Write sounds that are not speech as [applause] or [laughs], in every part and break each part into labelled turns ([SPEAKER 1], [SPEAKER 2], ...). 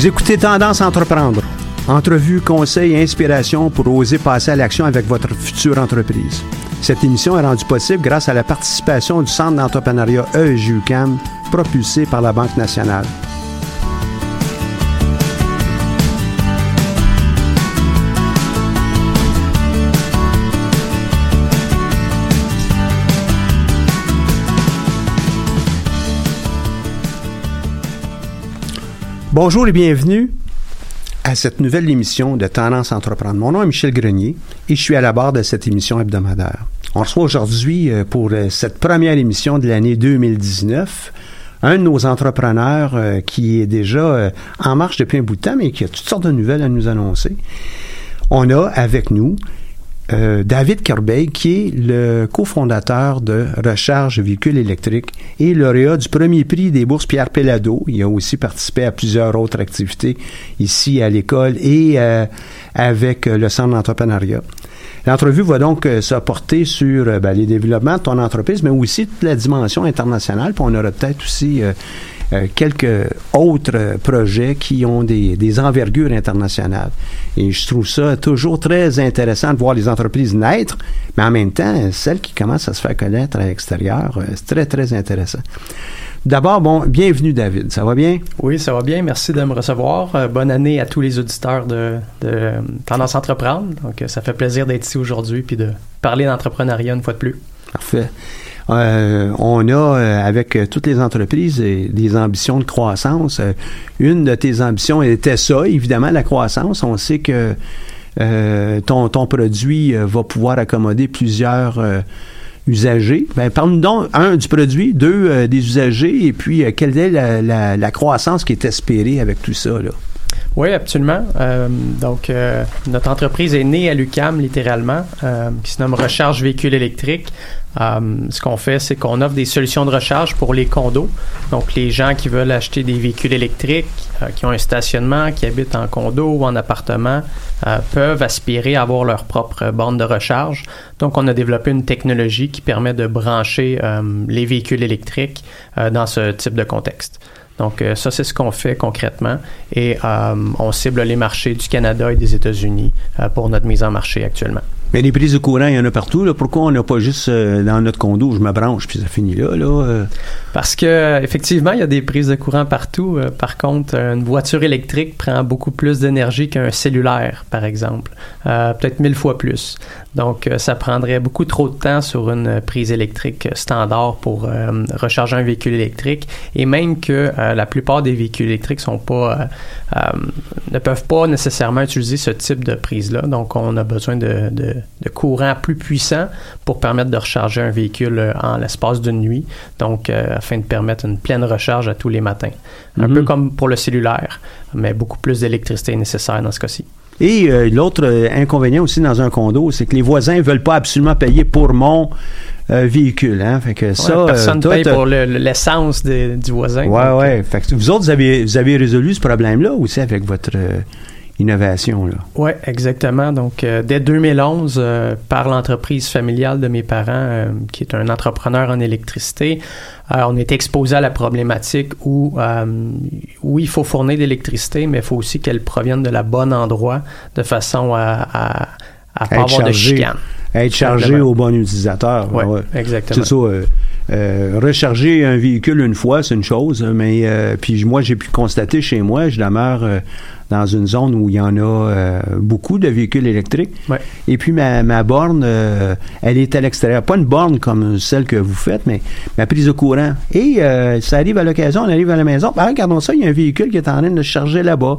[SPEAKER 1] Vous écoutez Tendance entreprendre. Entrevue, conseils et inspiration pour oser passer à l'action avec votre future entreprise. Cette émission est rendue possible grâce à la participation du Centre d'entrepreneuriat E EEJUCAM, propulsé par la Banque nationale. Bonjour et bienvenue à cette nouvelle émission de Tendance à entreprendre. Mon nom est Michel Grenier et je suis à la barre de cette émission hebdomadaire. On reçoit aujourd'hui euh, pour euh, cette première émission de l'année 2019 un de nos entrepreneurs euh, qui est déjà en marche depuis un bout de temps mais qui a toutes sortes de nouvelles à nous annoncer. On a avec nous euh, David Corbeil, qui est le cofondateur de Recharge Véhicules électriques et lauréat du premier prix des bourses Pierre Pellado. Il a aussi participé à plusieurs autres activités ici à l'école et euh, avec euh, le Centre d'entrepreneuriat. L'entrevue va donc euh, se porter sur ben, les développements de ton entreprise, mais aussi toute la dimension internationale. On aura peut-être aussi euh, quelques autres projets qui ont des, des envergures internationales. Et je trouve ça toujours très intéressant de voir les entreprises naître, mais en même temps, celles qui commencent à se faire connaître à l'extérieur, euh, c'est très, très intéressant. D'abord, bon, bienvenue David, ça va bien?
[SPEAKER 2] Oui, ça va bien. Merci de me recevoir. Euh, bonne année à tous les auditeurs de, de Tendance Entreprendre. Donc, ça fait plaisir d'être ici aujourd'hui puis de parler d'entrepreneuriat une fois de plus.
[SPEAKER 1] Parfait. Euh, on a, euh, avec euh, toutes les entreprises, des ambitions de croissance. Une de tes ambitions était ça, évidemment, la croissance. On sait que ton, ton produit va pouvoir accommoder plusieurs usagers. Ben, Parle-nous donc, un, du produit, deux, des usagers, et puis quelle est la, la- la croissance qui est espérée avec tout ça? Là?
[SPEAKER 2] Oui, absolument. Euh, donc, euh, notre entreprise est née à l'UCAM, littéralement, euh, qui se nomme Recharge Véhicules électriques. Euh, ce qu'on fait, c'est qu'on offre des solutions de recharge pour les condos. Donc, les gens qui veulent acheter des véhicules électriques, euh, qui ont un stationnement, qui habitent en condo ou en appartement, euh, peuvent aspirer à avoir leur propre bande de recharge. Donc, on a développé une technologie qui permet de brancher les véhicules électriques dans ce type de contexte. Donc, euh, ça, c'est ce qu'on fait concrètement. Et euh, on cible les marchés du Canada et des États-Unis euh, pour notre mise en marché actuellement.
[SPEAKER 1] Mais les prises de courant, il y en a partout. Là. Pourquoi on n'a pas juste euh, dans notre condo, je me branche, puis ça finit là? là euh?
[SPEAKER 2] Parce que effectivement, il y a des prises de courant partout. Euh, par contre, une voiture électrique prend beaucoup plus d'énergie qu'un cellulaire, par exemple. Peut-être mille fois plus. Donc, ça prendrait beaucoup trop de temps sur une prise électrique standard pour recharger un véhicule électrique. Et même que la plupart des véhicules électriques sont pas, ne peuvent pas nécessairement utiliser ce type de prise-là. Donc, on a besoin de, de de courant plus puissant pour permettre de recharger un véhicule euh, en l'espace d'une nuit, donc euh, afin de permettre une pleine recharge à tous les matins. Un peu mhm. comme pour le cellulaire, mais beaucoup plus d'électricité est nécessaire dans ce cas-ci.
[SPEAKER 1] Et euh, l'autre inconvénient aussi dans un condo, c'est que les voisins ne veulent pas absolument payer pour mon véhicule. Hein? Fait que ça,
[SPEAKER 2] personne ne paye pour l'essence du voisin.
[SPEAKER 1] Oui, oui. Vous autres, vous avez, vous avez résolu ce problème-là aussi avec votre innovation.
[SPEAKER 2] Oui, exactement. Donc, euh, dès 2011, euh, par l'entreprise familiale de mes parents, euh, qui est un entrepreneur en électricité, on est exposé à la problématique où, oui, il faut fournir de l'électricité, mais il faut aussi qu'elle provienne de la bonne endroit de façon à, à, pas avoir de chicane.
[SPEAKER 1] Être chargé au bon utilisateur.
[SPEAKER 2] Oui, ouais. exactement.
[SPEAKER 1] C'est ça. Recharger un véhicule une fois, c'est une chose, mais puis moi, j'ai pu constater chez moi, je demeure dans une zone où il y en a euh, beaucoup de véhicules électriques. Et puis ma, ma borne, euh, elle est à l'extérieur. Pas une borne comme celle que vous faites, mais ma prise de courant. Et euh, ça arrive à l'occasion, on arrive à la maison. Ben, regardons ça, il y a un véhicule qui est en train de charger là-bas.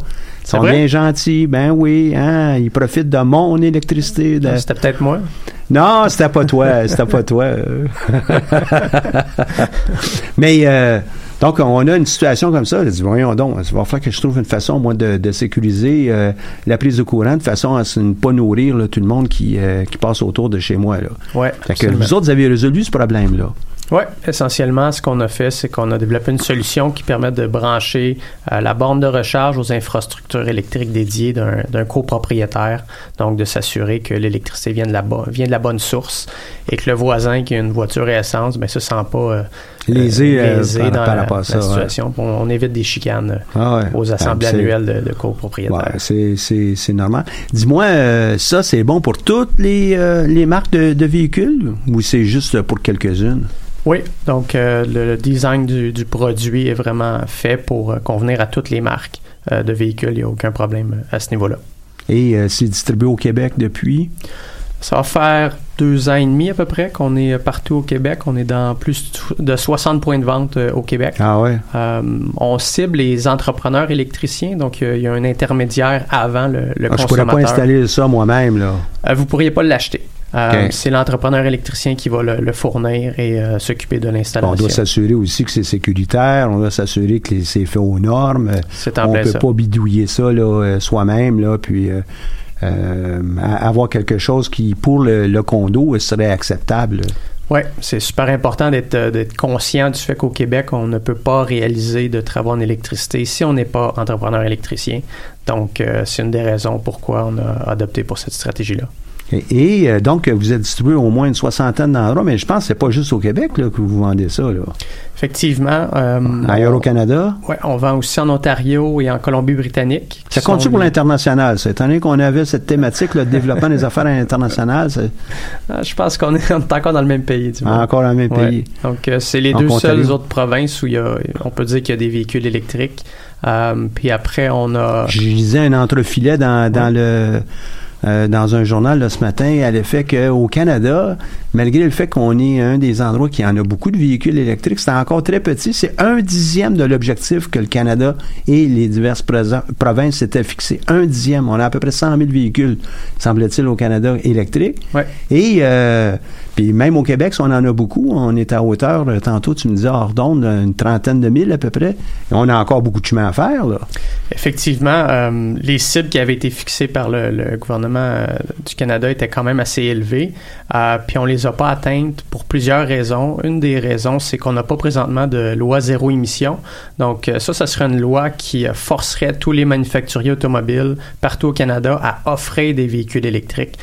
[SPEAKER 1] Ils sont bien gentils. Ben oui, hein, ils profitent de mon électricité.
[SPEAKER 2] Ah, c'était peut-être moi.
[SPEAKER 1] Non, c'était pas toi. [laughs] C'était pas toi. [laughs] mais donc, on a une situation comme ça. dit, voyons donc, il va falloir que je trouve une façon, moi, de, sécuriser euh, la prise de courant de façon à ne pas nourrir tout le monde qui, euh, qui passe autour de chez moi. Là.
[SPEAKER 2] Ouais,
[SPEAKER 1] fait que vous autres, vous avez résolu ce problème-là.
[SPEAKER 2] Oui, essentiellement, ce qu'on a fait, c'est qu'on a développé une solution qui permet de brancher euh, la borne de recharge aux infrastructures électriques dédiées d'un copropriétaire, donc de s'assurer que l'électricité vient de la vient de la bonne source et que le voisin qui a une voiture à essence, ben se sent pas euh,
[SPEAKER 1] lésé, euh,
[SPEAKER 2] dans la, situation. On, évite des chicanes ah aux assemblées annuelles de, de copropriétaires.
[SPEAKER 1] Ouais, c'est normal. Dis-moi, ça c'est bon pour toutes les, les marques de, de véhicules ou c'est juste pour quelques-unes?
[SPEAKER 2] Oui, donc euh, le design du, produit est vraiment fait pour euh, convenir à toutes les marques euh, de véhicules. Il n'y a aucun problème à ce niveau-là.
[SPEAKER 1] Et c'est distribué au Québec depuis?
[SPEAKER 2] Ça va faire deux ans et demi à peu près qu'on est partout au Québec. On est dans plus de 60 points de vente au Québec.
[SPEAKER 1] Ah ouais.
[SPEAKER 2] on cible les entrepreneurs électriciens, donc il y a un intermédiaire avant le, le consommateur. Ah, je
[SPEAKER 1] pourrais pas installer ça moi-même là.
[SPEAKER 2] vous pourriez pas l'acheter. Euh, c'est l'entrepreneur électricien qui va le, fournir et euh, s'occuper de l'installation.
[SPEAKER 1] On doit s'assurer aussi que c'est sécuritaire, on doit s'assurer que c'est fait aux normes. on ne peut pas bidouiller ça euh, soi-même, là, puis avoir quelque chose qui, pour le, condo, serait acceptable.
[SPEAKER 2] Oui, c'est super important d'être conscient du fait qu'au Québec, on ne peut pas réaliser de travaux en électricité si on n'est pas entrepreneur électricien. Donc, c'est une des raisons pourquoi on a adopté pour cette stratégie-là.
[SPEAKER 1] Et, euh, donc, vous êtes distribué au moins une soixantaine d'endroits, mais je pense que c'est pas juste au Québec que vous vendez ça. Là.
[SPEAKER 2] Effectivement. Euh,
[SPEAKER 1] Ailleurs au Canada?
[SPEAKER 2] Oui, on vend aussi en Ontario et en Colombie-Britannique.
[SPEAKER 1] Ça compte pour l'international, ça? Étant donné qu'on avait cette thématique, le développement des [laughs] affaires internationales,
[SPEAKER 2] ah, je pense qu'on [laughs] est, encore dans le même pays.
[SPEAKER 1] encore dans le même pays.
[SPEAKER 2] Donc, euh, c'est les deux seules autres provinces où il y a, on peut dire qu'il y a des véhicules électriques. puis après, on a...
[SPEAKER 1] Je disais un entrefilet dans, dans le euh, dans un journal là, ce matin à l'effet qu'au Canada, malgré le fait qu'on est un des endroits qui en a beaucoup de véhicules électriques, c'est encore très petit. C'est un dixième de l'objectif que le Canada et les diverses provinces s'étaient fixés. Un dixième. On a à peu près 100 000 véhicules, semble-t-il, au Canada électriques.
[SPEAKER 2] Ouais.
[SPEAKER 1] Et euh, puis même au Québec, on en a beaucoup. On est à hauteur, euh, tantôt tu me disais hors une trentaine de mille à peu près. On a encore beaucoup de chemin à faire.
[SPEAKER 2] Effectivement, euh, les cibles qui avaient été fixées par le, gouvernement euh, du Canada étaient quand même assez élevées. puis on les a pas atteintes pour plusieurs raisons. Une des raisons, c'est qu'on n'a pas présentement de loi zéro émission. Donc ça, ça serait une loi qui forcerait tous les manufacturiers automobiles partout au Canada à offrir des véhicules électriques,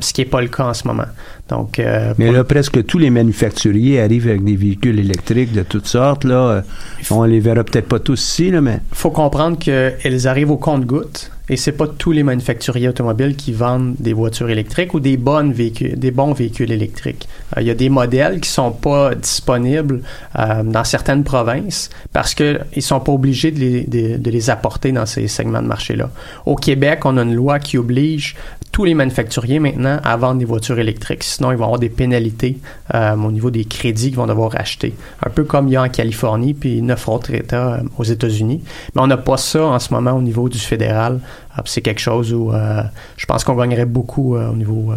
[SPEAKER 2] ce qui n'est pas le cas en ce moment. Donc,
[SPEAKER 1] mais là, presque tous les manufacturiers arrivent avec des véhicules électriques de toutes sortes. Là. On les verra peut-être pas tous ici, là, mais...
[SPEAKER 2] faut comprendre qu'elles arrivent au compte-gouttes et c'est pas tous les manufacturiers automobiles qui vendent des voitures électriques ou des bonnes véhicules, des bons véhicules électriques. Euh, il y a des modèles qui sont pas disponibles euh, dans certaines provinces parce que ils sont pas obligés de les, de, de les apporter dans ces segments de marché-là. Au Québec, on a une loi qui oblige tous les manufacturiers maintenant à vendre des voitures électriques. Sinon, ils vont avoir des pénalités euh, au niveau des crédits qu'ils vont devoir acheter. Un peu comme il y a en Californie puis neuf autres États euh, aux États-Unis. Mais on n'a pas ça en ce moment au niveau du fédéral. Ah, c'est quelque chose où euh, je pense qu'on gagnerait beaucoup euh, au niveau euh,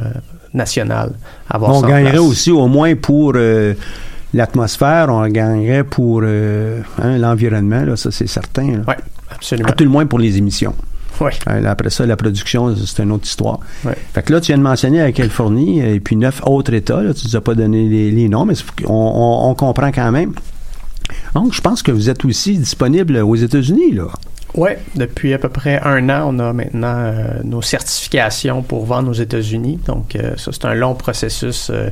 [SPEAKER 2] national. à avoir
[SPEAKER 1] On gagnerait
[SPEAKER 2] place.
[SPEAKER 1] aussi au moins pour l'atmosphère, on gagnerait pour hein, l'environnement, ça c'est certain.
[SPEAKER 2] Oui, absolument.
[SPEAKER 1] À tout le moins pour les émissions.
[SPEAKER 2] Oui.
[SPEAKER 1] Après ça, la production, c'est une autre histoire.
[SPEAKER 2] Ouais.
[SPEAKER 1] Fait que là, tu viens de mentionner la Californie et puis neuf autres États. Là, tu nous as pas donné les, les noms, mais on- on comprend quand même. Donc, je pense que vous êtes aussi disponible aux États-Unis, là.
[SPEAKER 2] Oui, depuis à peu près un an, on a maintenant euh, nos certifications pour vendre aux États-Unis. Donc, euh, ça, c'est un long processus euh,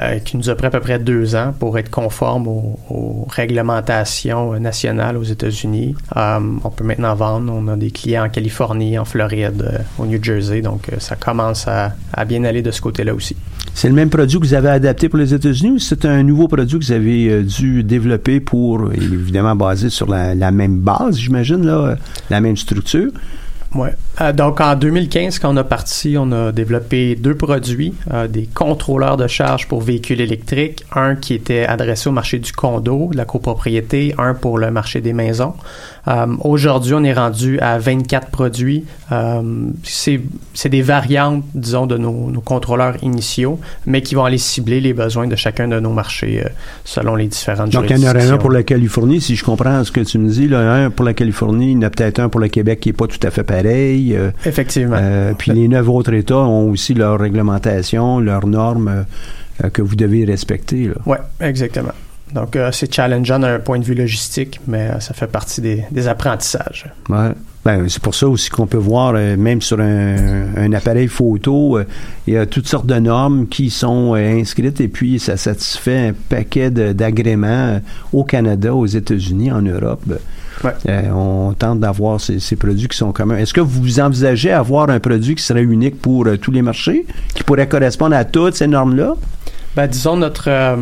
[SPEAKER 2] euh, qui nous a pris à peu près deux ans pour être conforme aux, réglementations nationales aux États-Unis. Euh, on peut maintenant vendre. On a des clients en Californie, en Floride, euh, au New Jersey. Donc, ça commence à, bien aller de ce côté-là aussi.
[SPEAKER 1] C'est le même produit que vous avez adapté pour les États-Unis ou c'est un nouveau produit que vous avez dû développer pour, évidemment, basé sur la, la même base, j'imagine, là, la même structure?
[SPEAKER 2] Ouais. Euh, donc en 2015, quand on a parti, on a développé deux produits, euh, des contrôleurs de charge pour véhicules électriques, un qui était adressé au marché du condo, de la copropriété, un pour le marché des maisons. Euh, Aujourd'hui, on est rendu à 24 produits. Euh, c'est des variantes, disons, de nos, nos contrôleurs initiaux, mais qui vont aller cibler les besoins de chacun de nos marchés euh, selon les différentes
[SPEAKER 1] Donc, il y en aurait un pour la Californie, si je comprends ce que tu me dis. Là, un pour la Californie, il y en a peut-être un pour le Québec qui n'est pas tout à fait pareil.
[SPEAKER 2] Effectivement.
[SPEAKER 1] euh, puis les neuf autres États ont aussi leurs réglementations, leurs normes euh, que vous devez respecter.
[SPEAKER 2] Oui, exactement. Donc, euh, c'est challengeant d'un point de vue logistique, mais euh, ça fait partie des, des apprentissages.
[SPEAKER 1] Ouais. Ben, c'est pour ça aussi qu'on peut voir, euh, même sur un, un appareil photo, il y a toutes sortes de normes qui sont inscrites et puis ça satisfait un paquet d'agréments au Canada, aux États-Unis, en Europe.
[SPEAKER 2] Ouais.
[SPEAKER 1] On tente d'avoir ces, ces produits qui sont communs. Est-ce que vous envisagez avoir un produit qui serait unique pour tous les marchés, qui pourrait correspondre à toutes ces normes-là?
[SPEAKER 2] Ben, disons, notre, euh,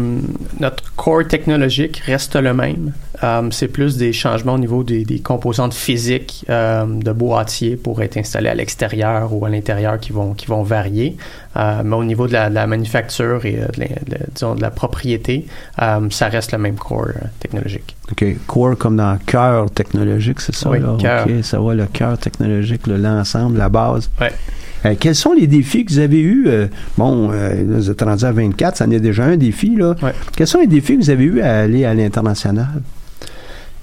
[SPEAKER 2] notre core technologique reste le même. Euh, c'est plus des changements au niveau des, des composantes physiques euh, de boîtier pour être installés à l'extérieur ou à l'intérieur qui vont, qui vont varier. Euh, mais au niveau de la, de la manufacture et euh, de, la, de- disons, de la propriété, euh, ça reste le même core technologique.
[SPEAKER 1] OK. Core comme dans cœur technologique, c'est ça?
[SPEAKER 2] Oui,
[SPEAKER 1] là?
[SPEAKER 2] cœur.
[SPEAKER 1] OK, ça va, le cœur technologique, le- l'ensemble, la base.
[SPEAKER 2] Ouais.
[SPEAKER 1] Euh, quels sont les défis que vous avez eus? euh, bon, euh, vous êtes rendu à 24, ça en est déjà un défi, là.
[SPEAKER 2] Ouais.
[SPEAKER 1] Quels sont les défis que vous avez eus à aller à l'international?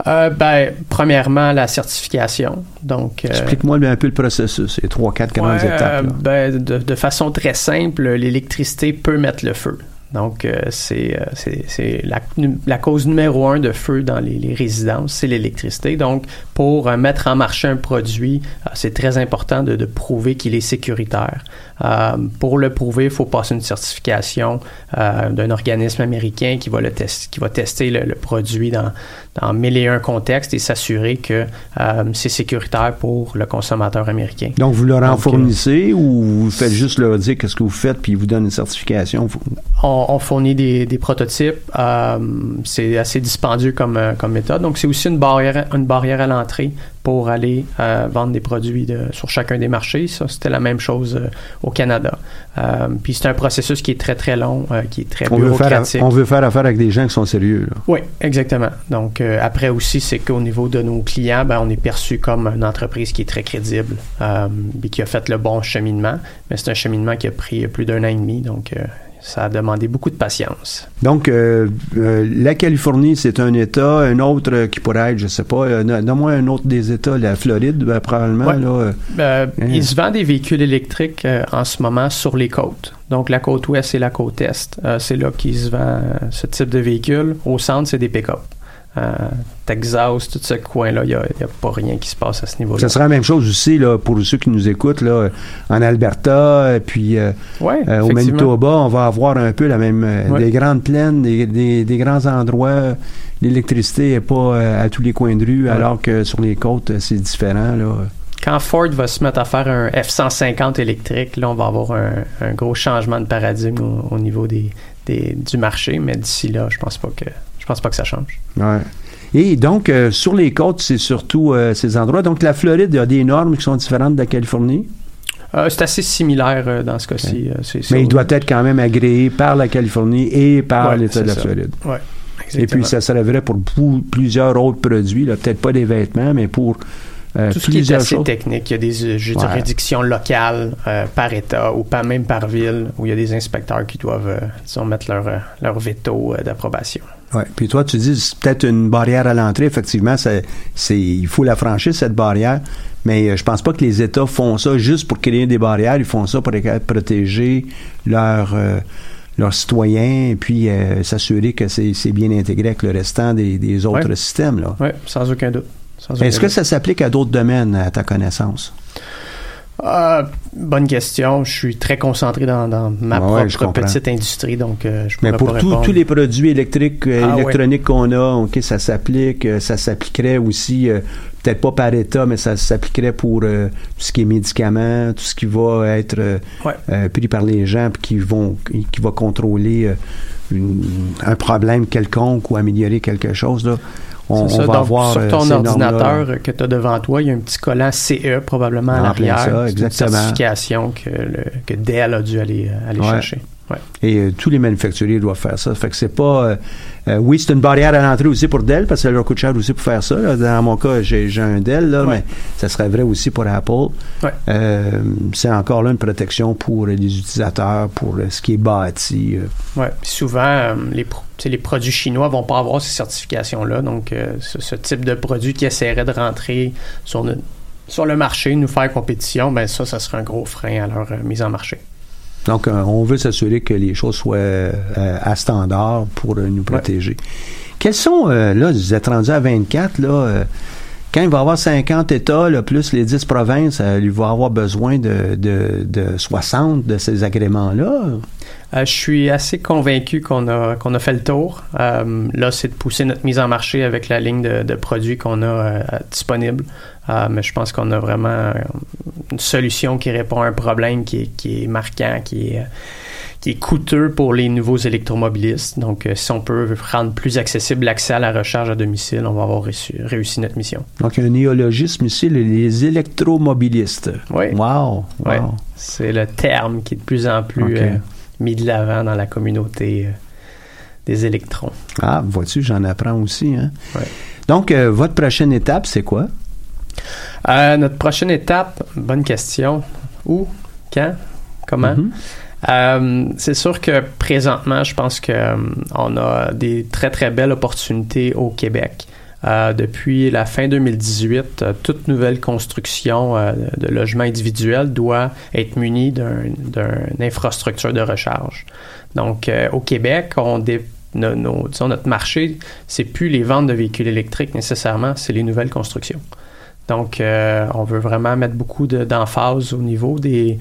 [SPEAKER 2] Euh, ben, premièrement, la certification. Donc, euh,
[SPEAKER 1] Explique-moi un peu le processus, les trois, quatre grandes
[SPEAKER 2] Ouais,
[SPEAKER 1] étapes.
[SPEAKER 2] ben, de, de façon très simple, l'électricité peut mettre le feu. Donc, euh, c'est euh, c'est- la, cause numéro un de feu dans les, les résidences, c'est l'électricité. Donc, pour euh, mettre en marché un produit, euh, c'est très important de, de prouver qu'il est sécuritaire. Pour le prouver, il faut passer une certification d'un organisme américain qui va, le test, qui va tester le, le produit dans, dans mille et un contextes et s'assurer que c'est sécuritaire pour le consommateur américain.
[SPEAKER 1] Donc, vous leur en
[SPEAKER 2] donc,
[SPEAKER 1] fournissez ou vous faites juste leur dire qu'est-ce que vous faites puis ils vous donnent une certification?
[SPEAKER 2] On, on fournit des, des prototypes. euh, c'est assez dispendieux comme, euh, comme méthode. Donc, c'est aussi une barrière, une barrière à l'entrée pour aller euh, vendre des produits de- sur chacun des marchés. Ça, c'était la même chose euh, au Canada. Puis, c'est un processus qui est très, très long, qui est très
[SPEAKER 1] On veut, faire,
[SPEAKER 2] bureaucratique.
[SPEAKER 1] on veut faire affaire avec des gens qui sont sérieux. Là.
[SPEAKER 2] Oui, exactement. Donc, après aussi, c'est qu'au niveau de nos clients, ben, on est perçu comme une entreprise qui est très crédible et qui a fait le bon cheminement. Mais c'est un cheminement qui a pris plus d'un an et demi. Donc, ça a demandé beaucoup de patience.
[SPEAKER 1] Donc, euh, euh, la Californie, c'est un État. Un autre euh, qui pourrait être, je sais pas, euh, donne-moi un autre des États, la Floride, ben, probablement.
[SPEAKER 2] Ouais.
[SPEAKER 1] Là, Euh, Hein.
[SPEAKER 2] Il se vend des véhicules électriques en ce moment sur les côtes. Donc, la côte ouest et la côte est. C'est là qu'il se vend ce type de véhicule. Au centre, c'est des pick-up. Euh, Texas, tout ce coin-là, il n'y a, pas rien qui se passe à ce niveau-là.
[SPEAKER 1] Ça sera la même chose aussi là, pour ceux qui nous écoutent là, en Alberta, puis euh,
[SPEAKER 2] Ouais,
[SPEAKER 1] euh, au. Manitoba, on va avoir un peu la même,
[SPEAKER 2] Ouais.
[SPEAKER 1] des grandes plaines, des, des- des grands endroits. L'électricité n'est pas euh, à tous les coins de rue,
[SPEAKER 2] Ouais.
[SPEAKER 1] alors que sur les côtes, c'est différent. Là.
[SPEAKER 2] quand Ford va se mettre à faire un F-150 électrique, là, on va avoir un, un gros changement de paradigme au, au niveau des, des, du marché. Mais d'ici là, je pense pas que pense pas que ça change.
[SPEAKER 1] Ouais. Et donc, euh, sur les côtes, c'est surtout euh, ces endroits. Donc, la Floride, il y a des normes qui sont différentes de la Californie?
[SPEAKER 2] Euh, c'est assez similaire dans ce cas-ci.
[SPEAKER 1] Mais il doit être quand même agréé par la Californie et par
[SPEAKER 2] Ouais,
[SPEAKER 1] l'État de la
[SPEAKER 2] ça.
[SPEAKER 1] Floride.
[SPEAKER 2] Ouais,
[SPEAKER 1] Et puis, ça serait vrai pour pou- plusieurs autres produits, peut-être pas des vêtements, mais pour euh,
[SPEAKER 2] Tout ce qui est assez
[SPEAKER 1] choses.
[SPEAKER 2] technique, il y a des euh,
[SPEAKER 1] Ouais.
[SPEAKER 2] juridictions locales euh, par État ou pas même par ville où il y a des inspecteurs qui doivent, disons, mettre leur, leur veto d'approbation.
[SPEAKER 1] Ouais. Puis toi, tu dis c'est peut-être une barrière à l'entrée. Effectivement, c'est, il faut la franchir, cette barrière. Mais euh, je pense pas que les États font ça juste pour créer des barrières. Ils font ça pour protéger leurs, euh, leurs citoyens et puis euh, s'assurer que c'est, bien intégré avec le restant des, des autres
[SPEAKER 2] Ouais.
[SPEAKER 1] systèmes. Là.
[SPEAKER 2] Oui, sans aucun doute.
[SPEAKER 1] Est-ce que ça s'applique à d'autres domaines, à ta connaissance?
[SPEAKER 2] Ah, bonne question. Je suis très concentré dans, dans ma
[SPEAKER 1] Ouais, je
[SPEAKER 2] propre petite industrie, donc euh, je
[SPEAKER 1] Mais pour tous- les produits électriques, euh,
[SPEAKER 2] Ah, ouais.
[SPEAKER 1] électroniques qu'on a, ok, ça s'applique, euh, ça s'appliquerait aussi, euh, peut-être pas par État, mais ça s'appliquerait pour euh, tout ce qui est médicaments, tout ce qui va être euh,
[SPEAKER 2] Ouais.
[SPEAKER 1] euh, pris par les gens, puis qui vont, qui va contrôler euh, une- un problème quelconque ou améliorer quelque chose. Là. On,
[SPEAKER 2] ça.
[SPEAKER 1] va
[SPEAKER 2] Donc,
[SPEAKER 1] avoir
[SPEAKER 2] sur
[SPEAKER 1] euh,
[SPEAKER 2] ton ordinateur que tu as devant toi, il y a un petit collant CE probablement à l'arrière. C'est une certification que, le- que Dell a dû aller, euh, aller
[SPEAKER 1] Ouais.
[SPEAKER 2] chercher. Ouais.
[SPEAKER 1] Et euh, tous les manufacturiers doivent faire ça. Fait que c'est pas. euh, euh, oui, c'est une barrière à l'entrée aussi pour Dell, parce que ça leur coûte cher aussi pour faire ça. là. Dans mon cas, j'ai un Dell, là,
[SPEAKER 2] Ouais.
[SPEAKER 1] mais ça serait vrai aussi pour Apple.
[SPEAKER 2] Ouais.
[SPEAKER 1] C'est encore là une protection pour les utilisateurs, pour ce qui est bâti.
[SPEAKER 2] Puis souvent, les, pro- les produits chinois vont pas avoir ces certifications-là. Donc, ce, ce type de produit qui essaierait de rentrer sur, le- sur le marché, nous faire compétition, ben ça, ça serait un gros frein à leur mise en marché.
[SPEAKER 1] Donc, euh, on veut s'assurer que les choses soient euh, à standard pour euh, nous protéger. Quels sont, là, vous êtes rendu à 24, là, quand il va y avoir 50 États, là, plus les 10 provinces, euh, il va avoir besoin de, de, de 60 de ces agréments-là?
[SPEAKER 2] Euh, je suis assez convaincu qu'on a, qu'on a fait le tour. Euh, là, c'est de pousser notre mise en marché avec la ligne de, de produits qu'on a disponible. Euh, mais je pense qu'on a vraiment une solution qui répond à un problème qui est, qui est marquant, qui est, euh, qui est coûteux pour les nouveaux électromobilistes. Donc, euh, si on peut rendre plus accessible l'accès à la recharge à domicile, on va avoir réussi, réussi notre mission.
[SPEAKER 1] Donc, un néologisme ici, les- électromobilistes.
[SPEAKER 2] Oui.
[SPEAKER 1] Wow! wow.
[SPEAKER 2] Ouais. C'est le terme qui est de plus en plus euh, mis de l'avant dans la communauté euh, des électrons.
[SPEAKER 1] Ah, vois-tu, j'en apprends aussi. Hein?
[SPEAKER 2] Ouais.
[SPEAKER 1] Donc, euh, votre prochaine étape, c'est quoi?
[SPEAKER 2] Euh, notre prochaine étape, bonne question. Où? Quand? Comment?
[SPEAKER 1] Mhm.
[SPEAKER 2] Euh, c'est sûr que présentement, je pense que euh, a des très très belles opportunités au Québec. Euh, depuis la fin 2018, euh, toute nouvelle construction de logement individuel doit être munie d'un- d'une infrastructure de recharge. Donc, au Québec, on dé- no- nos- disons, notre marché, c'est plus les ventes de véhicules électriques nécessairement, c'est les nouvelles constructions. Donc, euh, on veut vraiment mettre beaucoup de- d'emphase au niveau des,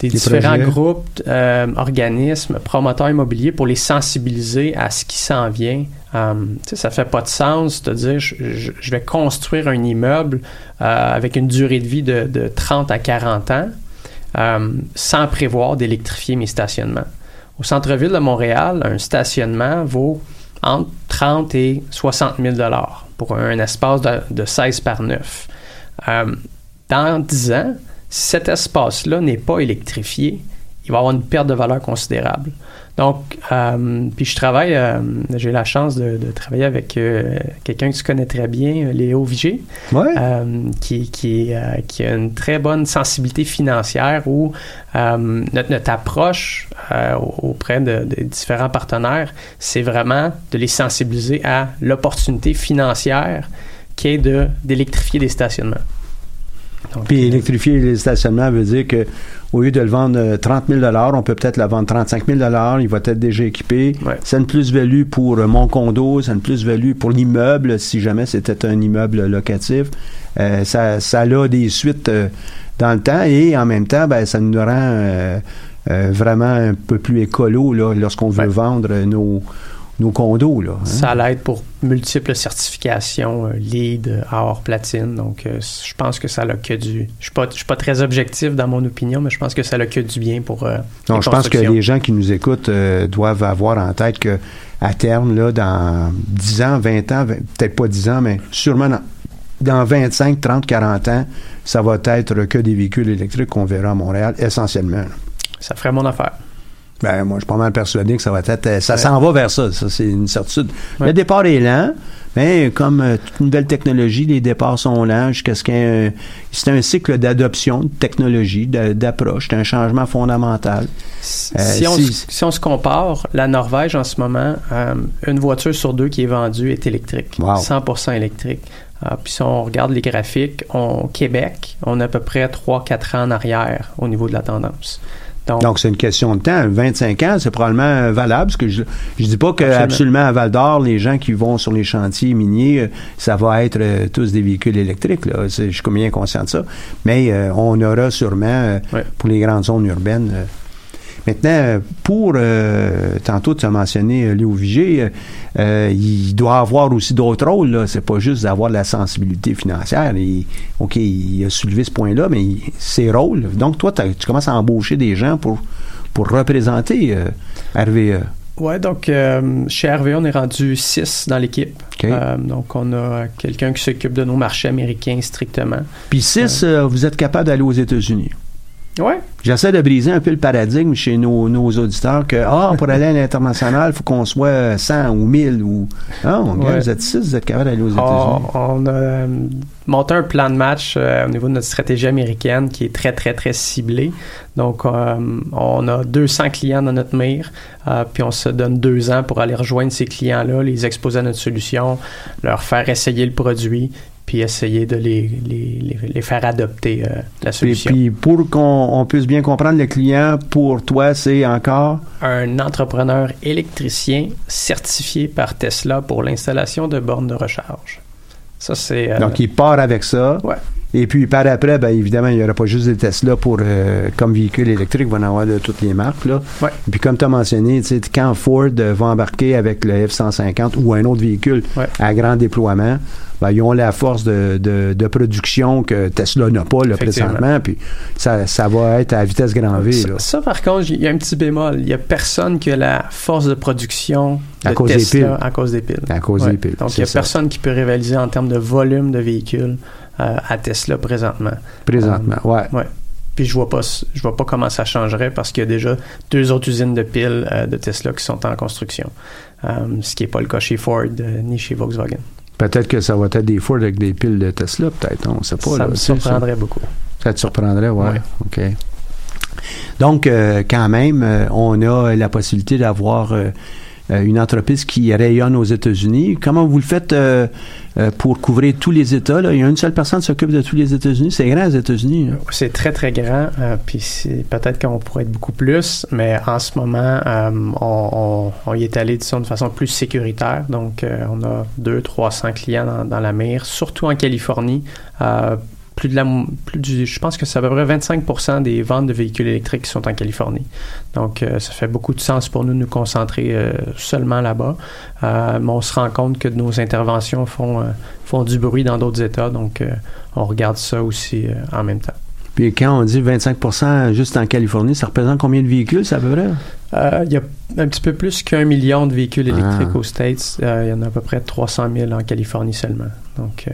[SPEAKER 2] des
[SPEAKER 1] Des
[SPEAKER 2] différents
[SPEAKER 1] projets.
[SPEAKER 2] groupes, euh, organismes, promoteurs immobiliers pour les sensibiliser à ce qui s'en vient. Euh, tu sais, ça fait pas de sens de dire je, je- je vais construire un immeuble euh, avec une durée de vie de, de 30 à 40 ans euh, sans prévoir d'électrifier mes stationnements. Au centre-ville de Montréal, un stationnement vaut entre 30 et 60 000 pour un espace de, de 16 par 9. Euh, dans 10 ans, si cet espace-là n'est pas électrifié, il va y avoir une perte de valeur considérable. Donc, euh, puis je travaille, euh, j'ai la chance de, de travailler avec euh, quelqu'un que tu connais très bien, Léo Vigé,
[SPEAKER 1] Ouais.
[SPEAKER 2] qui, qui, qui a une très bonne sensibilité financière où notre, notre approche euh, auprès de, de différents partenaires, c'est vraiment de les sensibiliser à l'opportunité financière qui est de d'électrifier des stationnements. Donc,
[SPEAKER 1] Puis
[SPEAKER 2] euh,
[SPEAKER 1] électrifier les stationnements veut dire que au lieu de le vendre euh, 30 000 on peut peut-être le vendre 35 000 Il va être déjà équipé.
[SPEAKER 2] Ouais.
[SPEAKER 1] C'est une plus-value pour euh, mon condo, c'est une plus-value pour l'immeuble, si jamais c'était un immeuble locatif. Euh, ça, ça a des suites euh, dans le temps et en même temps, ben, ça nous rend euh, euh, vraiment un peu plus écolo là, lorsqu'on veut
[SPEAKER 2] Ouais.
[SPEAKER 1] vendre nos, nos condos. Là, hein.
[SPEAKER 2] Ça l'aide pour multiples certifications, euh, lead, euh, or, platine. Donc, euh, je pense que ça n'a que du. Je ne suis, pas très objectif dans mon opinion, mais je pense que ça n'a que du bien pour. Euh,
[SPEAKER 1] Non, je pense que les gens qui nous écoutent euh, doivent avoir en tête que à terme, là, dans 10 ans, 20 ans, 20 peut-être pas 10 ans, mais sûrement dans, dans 25, 30, 40 ans, ça va être que des véhicules électriques qu'on verra à Montréal, essentiellement. là.
[SPEAKER 2] Ça ferait mon affaire.
[SPEAKER 1] Ben, moi, je suis pas mal persuadé que ça va être. euh, Ça
[SPEAKER 2] Ouais.
[SPEAKER 1] s'en va vers ça. Ça, c'est une certitude.
[SPEAKER 2] Ouais.
[SPEAKER 1] Le départ est lent, mais comme euh, toute nouvelle technologie, les départs sont lents jusqu'à ce qu'il y ait un- C'est un cycle d'adoption de technologie, d'approche. C'est un changement fondamental.
[SPEAKER 2] Si,
[SPEAKER 1] Euh,
[SPEAKER 2] si on,
[SPEAKER 1] si-
[SPEAKER 2] se- si on se compare, la Norvège en ce moment, euh, une voiture sur deux qui est vendue est électrique,
[SPEAKER 1] Wow.
[SPEAKER 2] 100% électrique. Ah, puis si on regarde les graphiques, au Québec, on est à peu près 3-4 ans en arrière au niveau de la tendance. Donc,
[SPEAKER 1] Donc, c'est une question de temps. 25 ans, c'est probablement euh, valable. Parce que je je dis pas que
[SPEAKER 2] Absolument.
[SPEAKER 1] à Val d'Or, les gens qui vont sur les chantiers miniers, euh, ça va être euh, tous des véhicules électriques. Là. Je suis bien conscient de ça. Mais euh, on aura sûrement, euh,
[SPEAKER 2] Ouais.
[SPEAKER 1] pour les grandes zones urbaines. Maintenant, euh, pour, euh, tantôt tu as mentionné euh, Léo Vigé, euh, il doit avoir aussi d'autres rôles. Là. C'est pas juste d'avoir de la sensibilité financière. Il- OK, il a soulevé ce point-là, mais il- ses rôles. Donc, toi, tu commences à embaucher des gens pour, pour représenter euh, RVE.
[SPEAKER 2] Ouais, donc euh, chez RV, on est rendu 6 dans l'équipe. Euh, donc, on a quelqu'un qui s'occupe de nos marchés américains strictement.
[SPEAKER 1] Puis six, euh, vous êtes capable d'aller aux États-Unis.
[SPEAKER 2] Ouais,
[SPEAKER 1] J'essaie de briser un peu le paradigme chez nos, nos auditeurs que, ah, pour [laughs] aller à l'international, il faut qu'on soit 100 ou 1000 ou. Ah, on
[SPEAKER 2] Ouais.
[SPEAKER 1] vous êtes six, vous êtes capable d'aller aux
[SPEAKER 2] on,
[SPEAKER 1] États-Unis.
[SPEAKER 2] on a euh, monté un plan de match euh, au niveau de notre stratégie américaine qui est très, très, très ciblé. Donc, euh, on a 200 clients dans notre mire, euh, puis on se donne deux ans pour aller rejoindre ces clients-là, les exposer à notre solution, leur faire essayer le produit, puis essayer de les, les, les- faire adopter euh, la solution.
[SPEAKER 1] puis pour qu'on on puisse bien comprendre le client, pour toi, c'est encore?
[SPEAKER 2] un entrepreneur électricien certifié par Tesla pour l'installation de bornes de recharge. Ça, c'est... euh,
[SPEAKER 1] Donc, il part avec ça.
[SPEAKER 2] Ouais.
[SPEAKER 1] Et puis, par après, ben, évidemment, il n'y aura pas juste des Tesla pour, euh, comme véhicule électrique, il va en avoir de toutes les marques. Là.
[SPEAKER 2] Ouais.
[SPEAKER 1] Et puis, comme tu as mentionné, tu sais, quand Ford va embarquer avec le F-150 ou un autre véhicule
[SPEAKER 2] Ouais.
[SPEAKER 1] à grand déploiement, ben, ils ont la force de, de, de production que Tesla n'a pas là, présentement. Puis, ça, ça va être à vitesse grand V.
[SPEAKER 2] Ça,
[SPEAKER 1] là.
[SPEAKER 2] ça, par contre, il y a un petit bémol. Il n'y a personne qui a la force de production de
[SPEAKER 1] À cause des piles.
[SPEAKER 2] à cause des piles.
[SPEAKER 1] À cause
[SPEAKER 2] Ouais.
[SPEAKER 1] des piles.
[SPEAKER 2] Donc, il n'y a
[SPEAKER 1] ça.
[SPEAKER 2] personne qui peut rivaliser en termes de volume de véhicules à Tesla présentement.
[SPEAKER 1] Présentement, ouais.
[SPEAKER 2] Ouais. Puis je vois pas je vois pas comment ça changerait parce qu'il y a déjà deux autres usines de piles euh, de Tesla qui sont en construction. Euh, ce qui n'est pas le cas chez Ford euh, ni chez Volkswagen.
[SPEAKER 1] Peut-être que ça va être des Ford avec des piles de Tesla, peut-être. On ne sait pas.
[SPEAKER 2] ça
[SPEAKER 1] là,
[SPEAKER 2] me
[SPEAKER 1] ça.
[SPEAKER 2] surprendrait beaucoup.
[SPEAKER 1] Ça te surprendrait, ouais.
[SPEAKER 2] Ouais.
[SPEAKER 1] OK. Donc, euh, quand même, euh, on a la possibilité d'avoir euh, euh, une entreprise qui rayonne aux États-Unis. Comment vous le faites euh, euh, pour couvrir tous les États? Il y a une seule personne qui s'occupe de tous les États-Unis. C'est grand, les États-Unis.
[SPEAKER 2] C'est très, très grand. euh, puis peut-être qu'on pourrait être beaucoup plus, mais en ce moment, euh, on, y est allé, de façon plus sécuritaire. Donc, euh, on a 200-300 clients dans, la mire, surtout en Californie. Plus de la, plus du, je pense que c'est à peu près 25% des ventes de véhicules électriques qui sont en Californie. Donc, euh, ça fait beaucoup de sens pour nous de nous concentrer euh, seulement là-bas. Euh, mais on se rend compte que nos interventions font, font du bruit dans d'autres États. Donc, on regarde ça aussi en même temps.
[SPEAKER 1] Puis quand on dit 25% juste en Californie, ça représente combien de véhicules, ça à peu près?
[SPEAKER 2] Il y a un petit peu plus qu'un million de véhicules électriques
[SPEAKER 1] Ah.
[SPEAKER 2] aux States. Il y en a à peu près 300 000 en Californie seulement. Donc,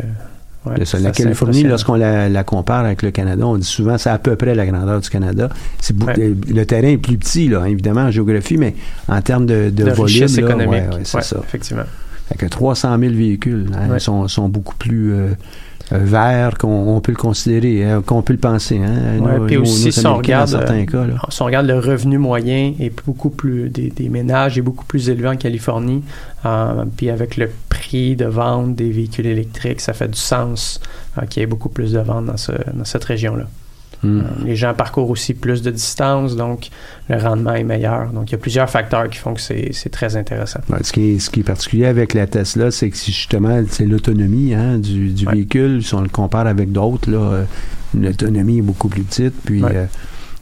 [SPEAKER 2] ouais,
[SPEAKER 1] ça. La Californie, lorsqu'on la, la compare avec le Canada, on dit souvent c'est à peu près la grandeur du Canada. C'est
[SPEAKER 2] Ouais.
[SPEAKER 1] le, terrain est plus petit, là, évidemment, en géographie, mais en termes de, de,
[SPEAKER 2] de
[SPEAKER 1] volume, là,
[SPEAKER 2] économique.
[SPEAKER 1] ouais, c'est ça.
[SPEAKER 2] Effectivement.
[SPEAKER 1] Fait que 300 000 véhicules hein, sont, sont beaucoup plus euh, euh, verts qu'on on peut le considérer, hein, qu'on peut le penser. Hein,
[SPEAKER 2] Ouais,
[SPEAKER 1] Nos-
[SPEAKER 2] puis aussi,
[SPEAKER 1] nos
[SPEAKER 2] si on regarde, euh,
[SPEAKER 1] cas. Là.
[SPEAKER 2] Si on regarde le revenu moyen est beaucoup plus des, des ménages est beaucoup plus élevé en Californie. Euh, puis avec le prix de vente des véhicules électriques, ça fait du sens euh, qu'il y ait beaucoup plus de ventes dans, ce- dans cette région-là.
[SPEAKER 1] Hmm.
[SPEAKER 2] Euh, les gens parcourent aussi plus de distance, donc le rendement est meilleur. Donc il y a plusieurs facteurs qui font que c'est très intéressant.
[SPEAKER 1] Ouais, ce, qui est, ce qui est particulier avec la Tesla, c'est que justement, c'est l'autonomie hein, du, du
[SPEAKER 2] Ouais.
[SPEAKER 1] véhicule. Si on le compare avec d'autres, là, euh, l'autonomie est beaucoup plus petite. Puis
[SPEAKER 2] Ouais.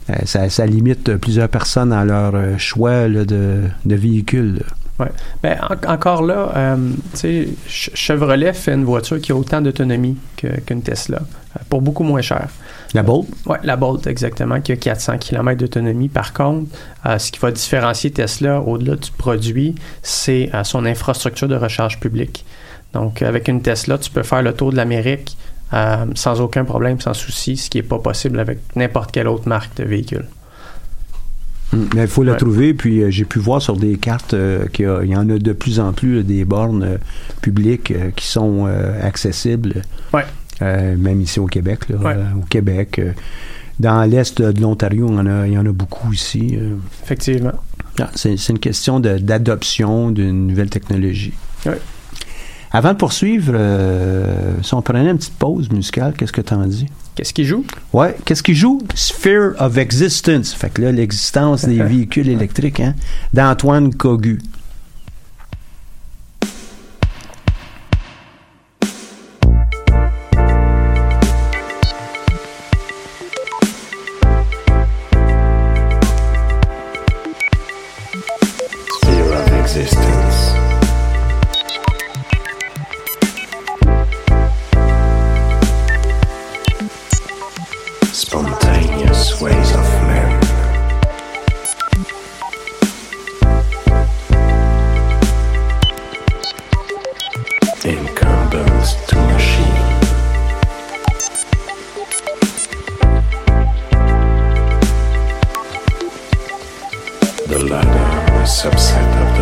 [SPEAKER 1] euh, ça, ça limite plusieurs personnes dans leur choix là, de, de véhicule. là.
[SPEAKER 2] Ouais. Ben, en- encore là, euh, tu sais, Ch- Chevrolet fait une voiture qui a autant d'autonomie qu'une Tesla, euh, pour beaucoup moins cher.
[SPEAKER 1] La Bolt?
[SPEAKER 2] Oui, la Bolt, exactement, qui a 400 km d'autonomie. Par contre, euh, ce qui va différencier Tesla au-delà du produit, c'est euh, son infrastructure de recharge publique. Donc, avec une Tesla, tu peux faire le tour de l'Amérique sans aucun problème, sans souci, ce qui n'est pas possible avec n'importe quelle autre marque de véhicule.
[SPEAKER 1] Mm. Mais il faut la
[SPEAKER 2] Ouais.
[SPEAKER 1] trouver. Puis euh, j'ai pu voir sur des cartes euh, qu'il y, en a de plus en plus là, des bornes euh, publiques euh, qui sont euh, accessibles.
[SPEAKER 2] Ouais.
[SPEAKER 1] Euh, même ici au Québec. là,
[SPEAKER 2] Ouais.
[SPEAKER 1] euh, au Québec. euh, dans l'est de l'Ontario, il y en a, beaucoup ici. euh.
[SPEAKER 2] Effectivement.
[SPEAKER 1] Ah, c'est, une question d'adoption d'une nouvelle technologie. Avant de poursuivre, euh, si on prenait une petite pause musicale, qu'est-ce que tu en dis?
[SPEAKER 2] Qu'est-ce qui joue?
[SPEAKER 1] Ouais, qu'est-ce qui joue? Sphere of Existence. Fait que là, l'existence des [laughs] véhicules électriques, hein? D'Antoine Cogu.
[SPEAKER 3] Señor.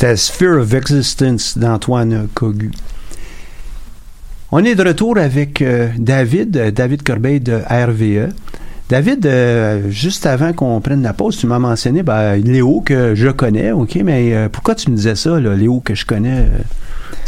[SPEAKER 1] C'était Sphere of Existence d'Antoine Cogu. On est de retour avec euh, David, euh, David Corbeil de RVE. David, euh, juste avant qu'on prenne la pause, tu m'as mentionné ben, Léo que je connais, OK, mais pourquoi tu me disais ça, Léo que je connais?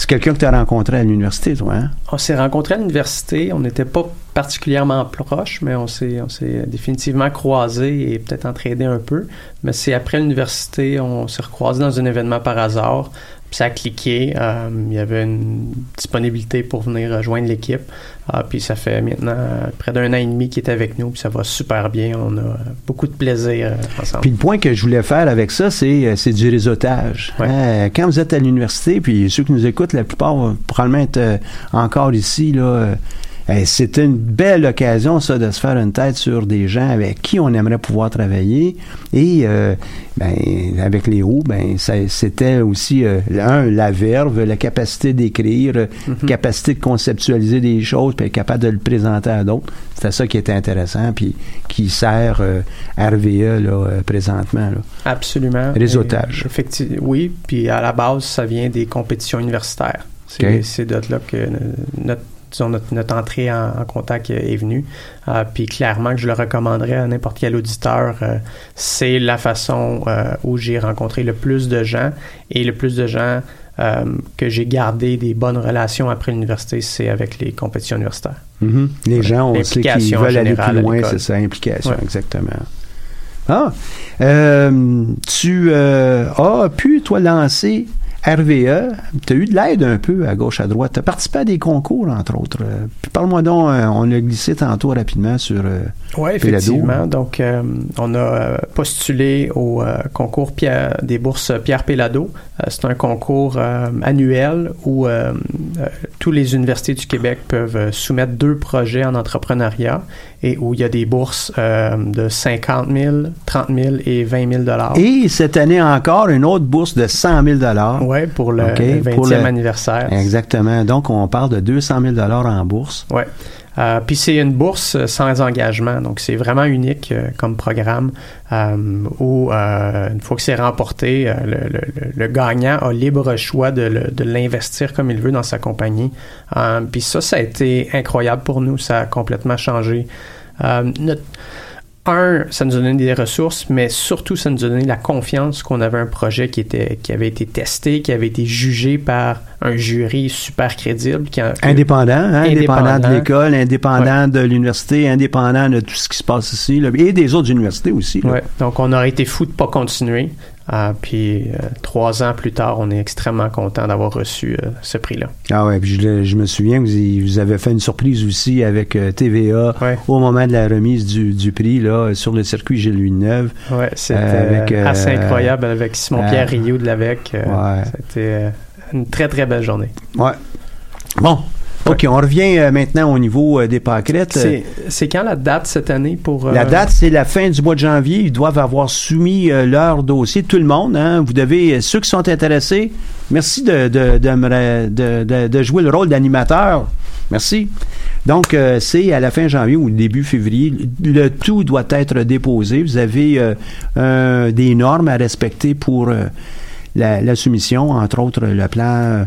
[SPEAKER 1] C'est quelqu'un que tu as rencontré à l'université, toi, hein?
[SPEAKER 2] On s'est rencontrés à l'université. On n'était pas particulièrement proches, mais on s'est, on s'est définitivement croisés et peut-être entraînés un peu. Mais c'est après l'université, on s'est recroisés dans un événement par hasard. Puis ça a cliqué. Euh, il y avait une disponibilité pour venir rejoindre l'équipe. Ah, puis ça fait maintenant près d'un an et demi qu'il est avec nous. Puis ça va super bien. On a beaucoup de plaisir euh, ensemble.
[SPEAKER 1] Puis le point que je voulais faire avec ça, c'est, euh, c'est du réseautage.
[SPEAKER 2] Ouais.
[SPEAKER 1] Hein, quand vous êtes à l'université, puis ceux qui nous écoutent, la plupart vont probablement être euh, encore ici, là. Eh, c'est une belle occasion, ça, de se faire une tête sur des gens avec qui on aimerait pouvoir travailler. Et, euh, ben, avec Léo, ben, c'était aussi, euh, un, la verve, la capacité d'écrire, euh,
[SPEAKER 2] Mhm.
[SPEAKER 1] capacité de conceptualiser des choses, puis être capable de le présenter à d'autres. C'était ça qui était intéressant, puis qui sert euh, RVE, là, euh, présentement, là.
[SPEAKER 2] Absolument.
[SPEAKER 1] Réseautage.
[SPEAKER 2] Et, oui, puis à la base, ça vient des compétitions universitaires. C'est
[SPEAKER 1] Ok.
[SPEAKER 2] c'est de là que notre, disons, notre, notre entrée en, en contact est venue. Euh, puis clairement que je le recommanderais à n'importe quel auditeur. euh, c'est la façon euh, où j'ai rencontré le plus de gens et le plus de gens euh, que j'ai gardé des bonnes relations après l'université, c'est avec les compétitions universitaires.
[SPEAKER 1] Mhm. Les gens, on sait qu'ils veulent aller plus loin, c'est ça, implication,
[SPEAKER 2] Ouais.
[SPEAKER 1] exactement. Ah, euh, tu euh, as pu, toi, lancer RVE. Tu as eu de l'aide un peu à gauche, à droite. Tu as participé à des concours, entre autres. Euh, Puis parle-moi donc, euh, on a glissé tantôt rapidement sur... euh,
[SPEAKER 2] Oui, effectivement. Donc, euh, on a euh, postulé au euh, concours Pierre- des bourses Pierre Pellado. Euh, c'est un concours euh, annuel où euh, euh, tous les universités du Québec peuvent euh, soumettre deux projets en entrepreneuriat et où il y a des bourses euh, de 50 000, 30 000 et 20 000 dollars.
[SPEAKER 1] Et cette année encore, une autre bourse de 100 000
[SPEAKER 2] Ouais, pour le,
[SPEAKER 1] OK,
[SPEAKER 2] le 20e
[SPEAKER 1] pour le-
[SPEAKER 2] anniversaire.
[SPEAKER 1] Exactement. Donc, on parle de 200 000 en bourse.
[SPEAKER 2] Ouais. Euh, puis c'est une bourse euh, sans engagement, donc c'est vraiment unique euh, comme programme où une fois que c'est remporté, le, gagnant a libre choix de, de l'investir comme il veut dans sa compagnie. Puis ça, ça a été incroyable pour nous, ça a complètement changé. Notre- un, ça nous a donné des ressources, mais surtout, ça nous a donné la confiance qu'on avait un projet qui, était, qui avait été testé, qui avait été jugé par un jury super crédible. Qui a-
[SPEAKER 1] Indépendant, hein, indépendant, de l'école, indépendant de l'université, indépendant de tout ce qui se passe ici, là, et des autres universités aussi. là.
[SPEAKER 2] Ouais, donc on aurait été fou de pas continuer. Ah, puis euh, trois ans plus tard, on est extrêmement content d'avoir reçu euh, ce prix-là.
[SPEAKER 1] Ah ouais, puis je, me souviens que vous, avez fait une surprise aussi avec euh, TVA
[SPEAKER 2] Ouais,
[SPEAKER 1] au moment de la remise du, du prix là sur le circuit Gilles Villeneuve.
[SPEAKER 2] ouais c'était
[SPEAKER 1] Euh,
[SPEAKER 2] assez incroyable avec Simon-Pierre Rioux de l'AVEC.
[SPEAKER 1] ouais.
[SPEAKER 2] C'était une très très belle journée.
[SPEAKER 1] Ouais. Bon, ok, on revient euh, maintenant au niveau euh, des pâquerettes.
[SPEAKER 2] C'est c'est quand la date cette année pour... euh,
[SPEAKER 1] La date, c'est la fin du mois de janvier. Ils doivent avoir soumis euh, leur dossier. Tout le monde, hein. Vous devez, euh, ceux qui sont intéressés, merci de, de, de, de- jouer le rôle d'animateur. Merci. Donc, euh, c'est à la fin janvier ou début février. Le tout doit être déposé. Vous avez euh, des normes à respecter pour euh, la, la soumission, entre autres le plan, euh,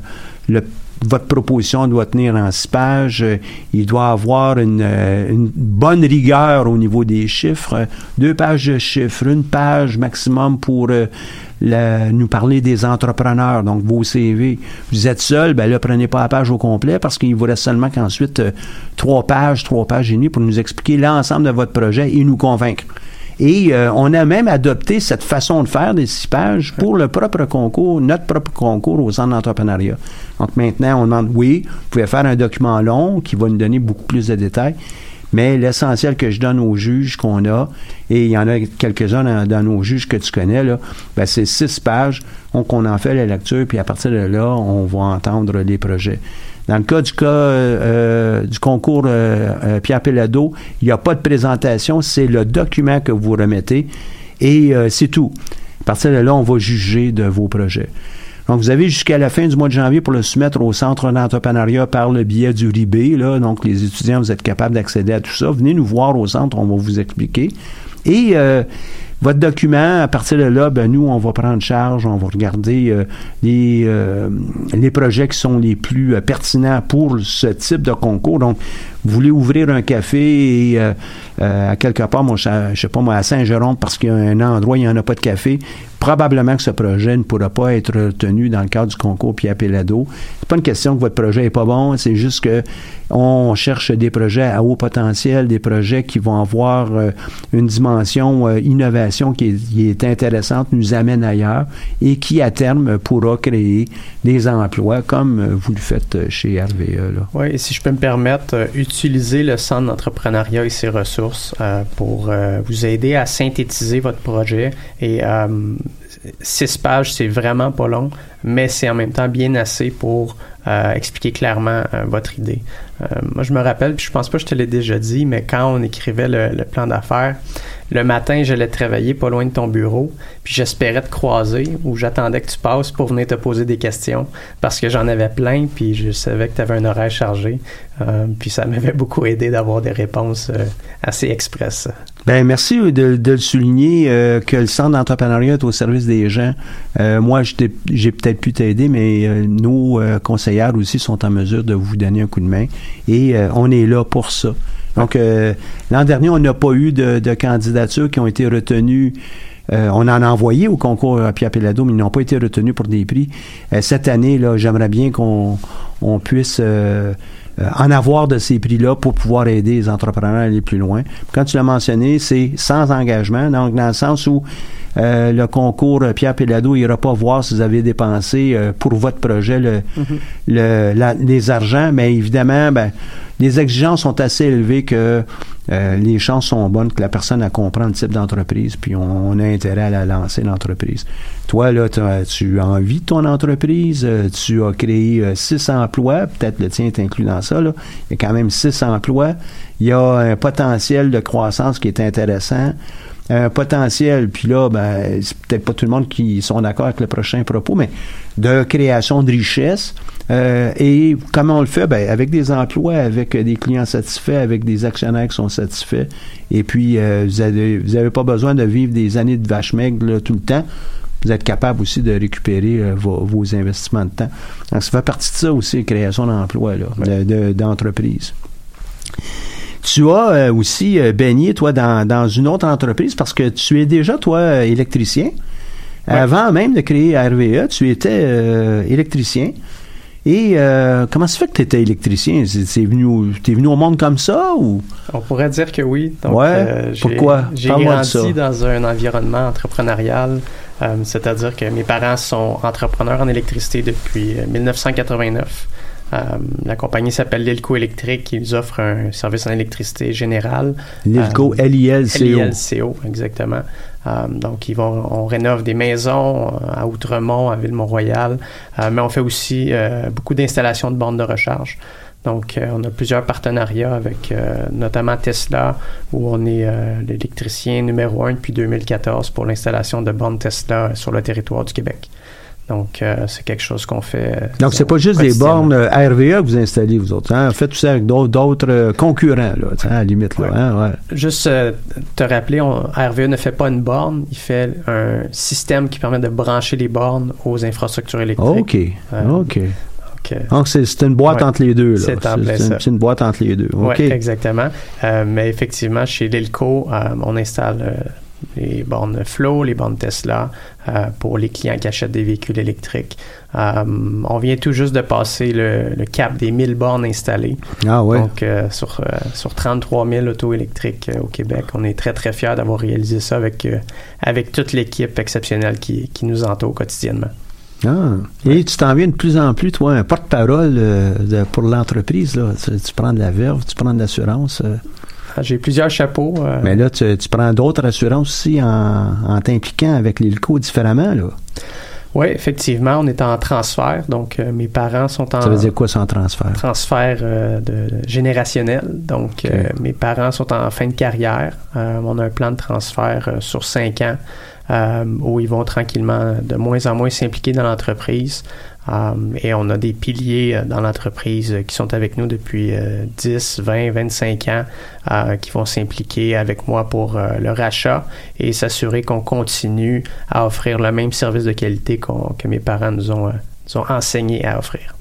[SPEAKER 1] le votre proposition doit tenir en six pages. Euh, Il doit avoir une, euh, une bonne rigueur au niveau des chiffres. Deux pages de chiffres, une page maximum pour euh, nous parler des entrepreneurs, donc vos CV. Vous êtes seul, ben là, prenez pas la page au complet parce qu'il vous reste seulement qu'ensuite trois pages, trois pages et demie pour nous expliquer l'ensemble de votre projet et nous convaincre. Et euh, on a même adopté cette façon de faire des six pages pour le propre concours, notre propre concours au centre d'entrepreneuriat. Donc maintenant, on demande, oui, vous pouvez faire un document long qui va nous donner beaucoup plus de détails, mais l'essentiel que je donne aux juges qu'on a, et il y en a quelques-uns dans, dans nos juges que tu connais, là, ben c'est six pages, on en fait la lecture, puis à partir de là, on va entendre les projets. Dans le cas du cas euh, du concours euh, euh, Pierre Pellado, il n'y a pas de présentation, c'est le document que vous remettez et euh, c'est tout. À partir de là, on va juger de vos projets. Donc, vous avez jusqu'à la fin du mois de janvier pour le soumettre au centre d'entrepreneuriat par le biais du RIB. Là. Donc, les étudiants, vous êtes capables d'accéder à tout ça. Venez nous voir au centre, on va vous expliquer. Et euh, votre document, à partir de là, ben, nous, on va prendre charge, on va regarder euh, les, euh, les projets qui sont les plus euh, pertinents pour ce type de concours. Donc, vous voulez ouvrir un café et euh, euh, à quelque part, moi, je, sais pas moi, à Saint-Jérôme, parce qu'il y a un endroit, il n'y en a pas de café, probablement que ce projet ne pourra pas être retenu dans le cadre du concours Pierre Pellado. C'est pas une question que votre projet est pas bon, c'est juste que on cherche des projets à haut potentiel, des projets qui vont avoir euh, une dimension euh, innovation qui est, qui est intéressante, nous amène ailleurs et qui à terme pourra créer des emplois comme euh, vous le faites chez RVE. Là.
[SPEAKER 2] Oui, et si je peux me permettre, utiliser le centre d'entrepreneuriat et ses ressources euh, pour euh, vous aider à synthétiser votre projet. Et euh, six pages, c'est vraiment pas long, mais c'est en même temps bien assez pour expliquer clairement votre idée. Moi, je me rappelle, puis je pense pas que je te l'ai déjà dit, mais quand on écrivait le plan d'affaires, le matin, j'allais travailler pas loin de ton bureau, puis j'espérais te croiser ou j'attendais que tu passes pour venir te poser des questions parce que j'en avais plein, puis je savais que tu avais un horaire chargé. Euh, puis ça m'avait beaucoup aidé d'avoir des réponses euh, assez express.
[SPEAKER 1] Ben merci de, de le souligner euh, que le centre d'entrepreneuriat est au service des gens. Euh, moi, j'ai peut-être pu t'aider, mais euh, nos euh, conseillères aussi sont en mesure de vous donner un coup de main et euh, on est là pour ça. Donc euh, l'an dernier, on n'a pas eu de, de candidatures qui ont été retenues. Euh, on en a envoyé au concours à Pierre Pellado, mais ils n'ont pas été retenus pour des prix. Euh, cette année, là, j'aimerais bien qu'on on puisse euh, euh, en avoir de ces prix-là pour pouvoir aider les entrepreneurs à aller plus loin. Quand tu l'as mentionné, c'est sans engagement, donc dans le sens où euh, le concours euh, Pierre Pellado n'ira pas voir si vous avez dépensé euh, pour votre projet le, le- la- les argents, mais évidemment, ben, les exigences sont assez élevées que euh, les chances sont bonnes que la personne a comprend le type d'entreprise, puis on, on a intérêt à la lancer, l'entreprise. Toi, là, t'as- tu as envie de ton entreprise, euh, tu as créé six emplois, peut-être le tien est inclus dans ça, là. il y a quand même six emplois, il y a un potentiel de croissance qui est intéressant, un potentiel, puis là, ben, c'est peut-être pas tout le monde qui sont d'accord avec le prochain propos, mais de création de richesse. Euh, et comment on le fait? Ben, avec des emplois, avec euh, des clients satisfaits, avec des actionnaires qui sont satisfaits. Et puis, euh, vous avez, vous avez pas besoin de vivre des années de vache maigre là, tout le temps. Vous êtes capable aussi de récupérer euh, vos, vos investissements de temps. Donc, ça fait partie de ça aussi, création d'emplois, là, de- de- d'entreprise. Tu as euh, aussi euh, baigné, toi, dans, dans une autre entreprise parce que tu es déjà, toi, euh, électricien. Avant même de créer RVE, tu étais électricien. Et euh, comment ça fait que tu étais électricien? C'est, venu, au- t'es venu au monde comme ça ou?
[SPEAKER 2] On pourrait dire que oui. Donc,
[SPEAKER 1] Ouais,
[SPEAKER 2] euh,
[SPEAKER 1] pourquoi?
[SPEAKER 2] J'ai grandi dans un environnement entrepreneurial, euh, c'est-à-dire que mes parents sont entrepreneurs en électricité depuis euh, 1989. Euh, la compagnie s'appelle Lilco Électrique, qui nous offre un service en électricité générale.
[SPEAKER 1] L'ILCO,
[SPEAKER 2] Euh,
[SPEAKER 1] L-I-L-C-O.
[SPEAKER 2] LILCO, exactement. Euh, donc, ils vont, on rénove des maisons à Outremont, à Ville-Mont-Royal, euh, mais on fait aussi euh, beaucoup d'installations de bornes de recharge. Donc, on a plusieurs partenariats avec notamment Tesla, où on est l'électricien numéro un depuis 2014 pour l'installation de bornes Tesla sur le territoire du Québec. Donc, euh, c'est quelque chose qu'on fait. euh,
[SPEAKER 1] Donc, c'est pas juste des bornes euh, RVE que vous installez, vous autres. Hein? Faites tout ça avec d'autres, euh, concurrents, là, à la limite. Là,
[SPEAKER 2] Ouais.
[SPEAKER 1] hein? ouais.
[SPEAKER 2] Juste te rappeler, on, RVE ne fait pas une borne, il fait un système qui permet de brancher les bornes aux infrastructures électriques.
[SPEAKER 1] OK. OK.
[SPEAKER 2] Donc,
[SPEAKER 1] c'est, une boîte
[SPEAKER 2] Ouais.
[SPEAKER 1] entre les deux.
[SPEAKER 2] C'est
[SPEAKER 1] une, boîte entre les deux. OK.
[SPEAKER 2] ouais, exactement. Mais effectivement, chez Lilco, euh, on installe les bornes Flow, les bornes Tesla euh, pour les clients qui achètent des véhicules électriques. Euh, on vient tout juste de passer le, le cap des 1000 bornes installées.
[SPEAKER 1] Ah ouais.
[SPEAKER 2] Donc, euh, sur, sur 33 000 autos électriques au Québec, on est très, très fiers d'avoir réalisé ça avec, avec toute l'équipe exceptionnelle qui, qui nous entoure quotidiennement.
[SPEAKER 1] Ah. Et tu t'en viens de plus en plus, toi, un porte-parole euh, pour l'entreprise. Là. Tu, tu prends de la verve, tu prends de l'assurance. euh.
[SPEAKER 2] Ah, J'ai plusieurs chapeaux. euh,
[SPEAKER 1] Mais là, tu, tu prends d'autres assurances aussi en, en t'impliquant avec l'ILCO différemment. Là.
[SPEAKER 2] Oui, effectivement, on est en transfert. Donc, euh, mes parents sont en
[SPEAKER 1] Ça veut dire quoi sans transfert?
[SPEAKER 2] transfert euh, de, générationnel. Donc, euh, mes parents sont en fin de carrière. On a un plan de transfert sur cinq ans où ils vont tranquillement de moins en moins s'impliquer dans l'entreprise. Um, et on a des piliers euh, dans l'entreprise euh, qui sont avec nous depuis euh, 10, 20, 25 ans, euh, qui vont s'impliquer avec moi pour euh, le rachat et s'assurer qu'on continue à offrir le même service de qualité que mes parents nous ont, euh, nous ont enseigné à offrir.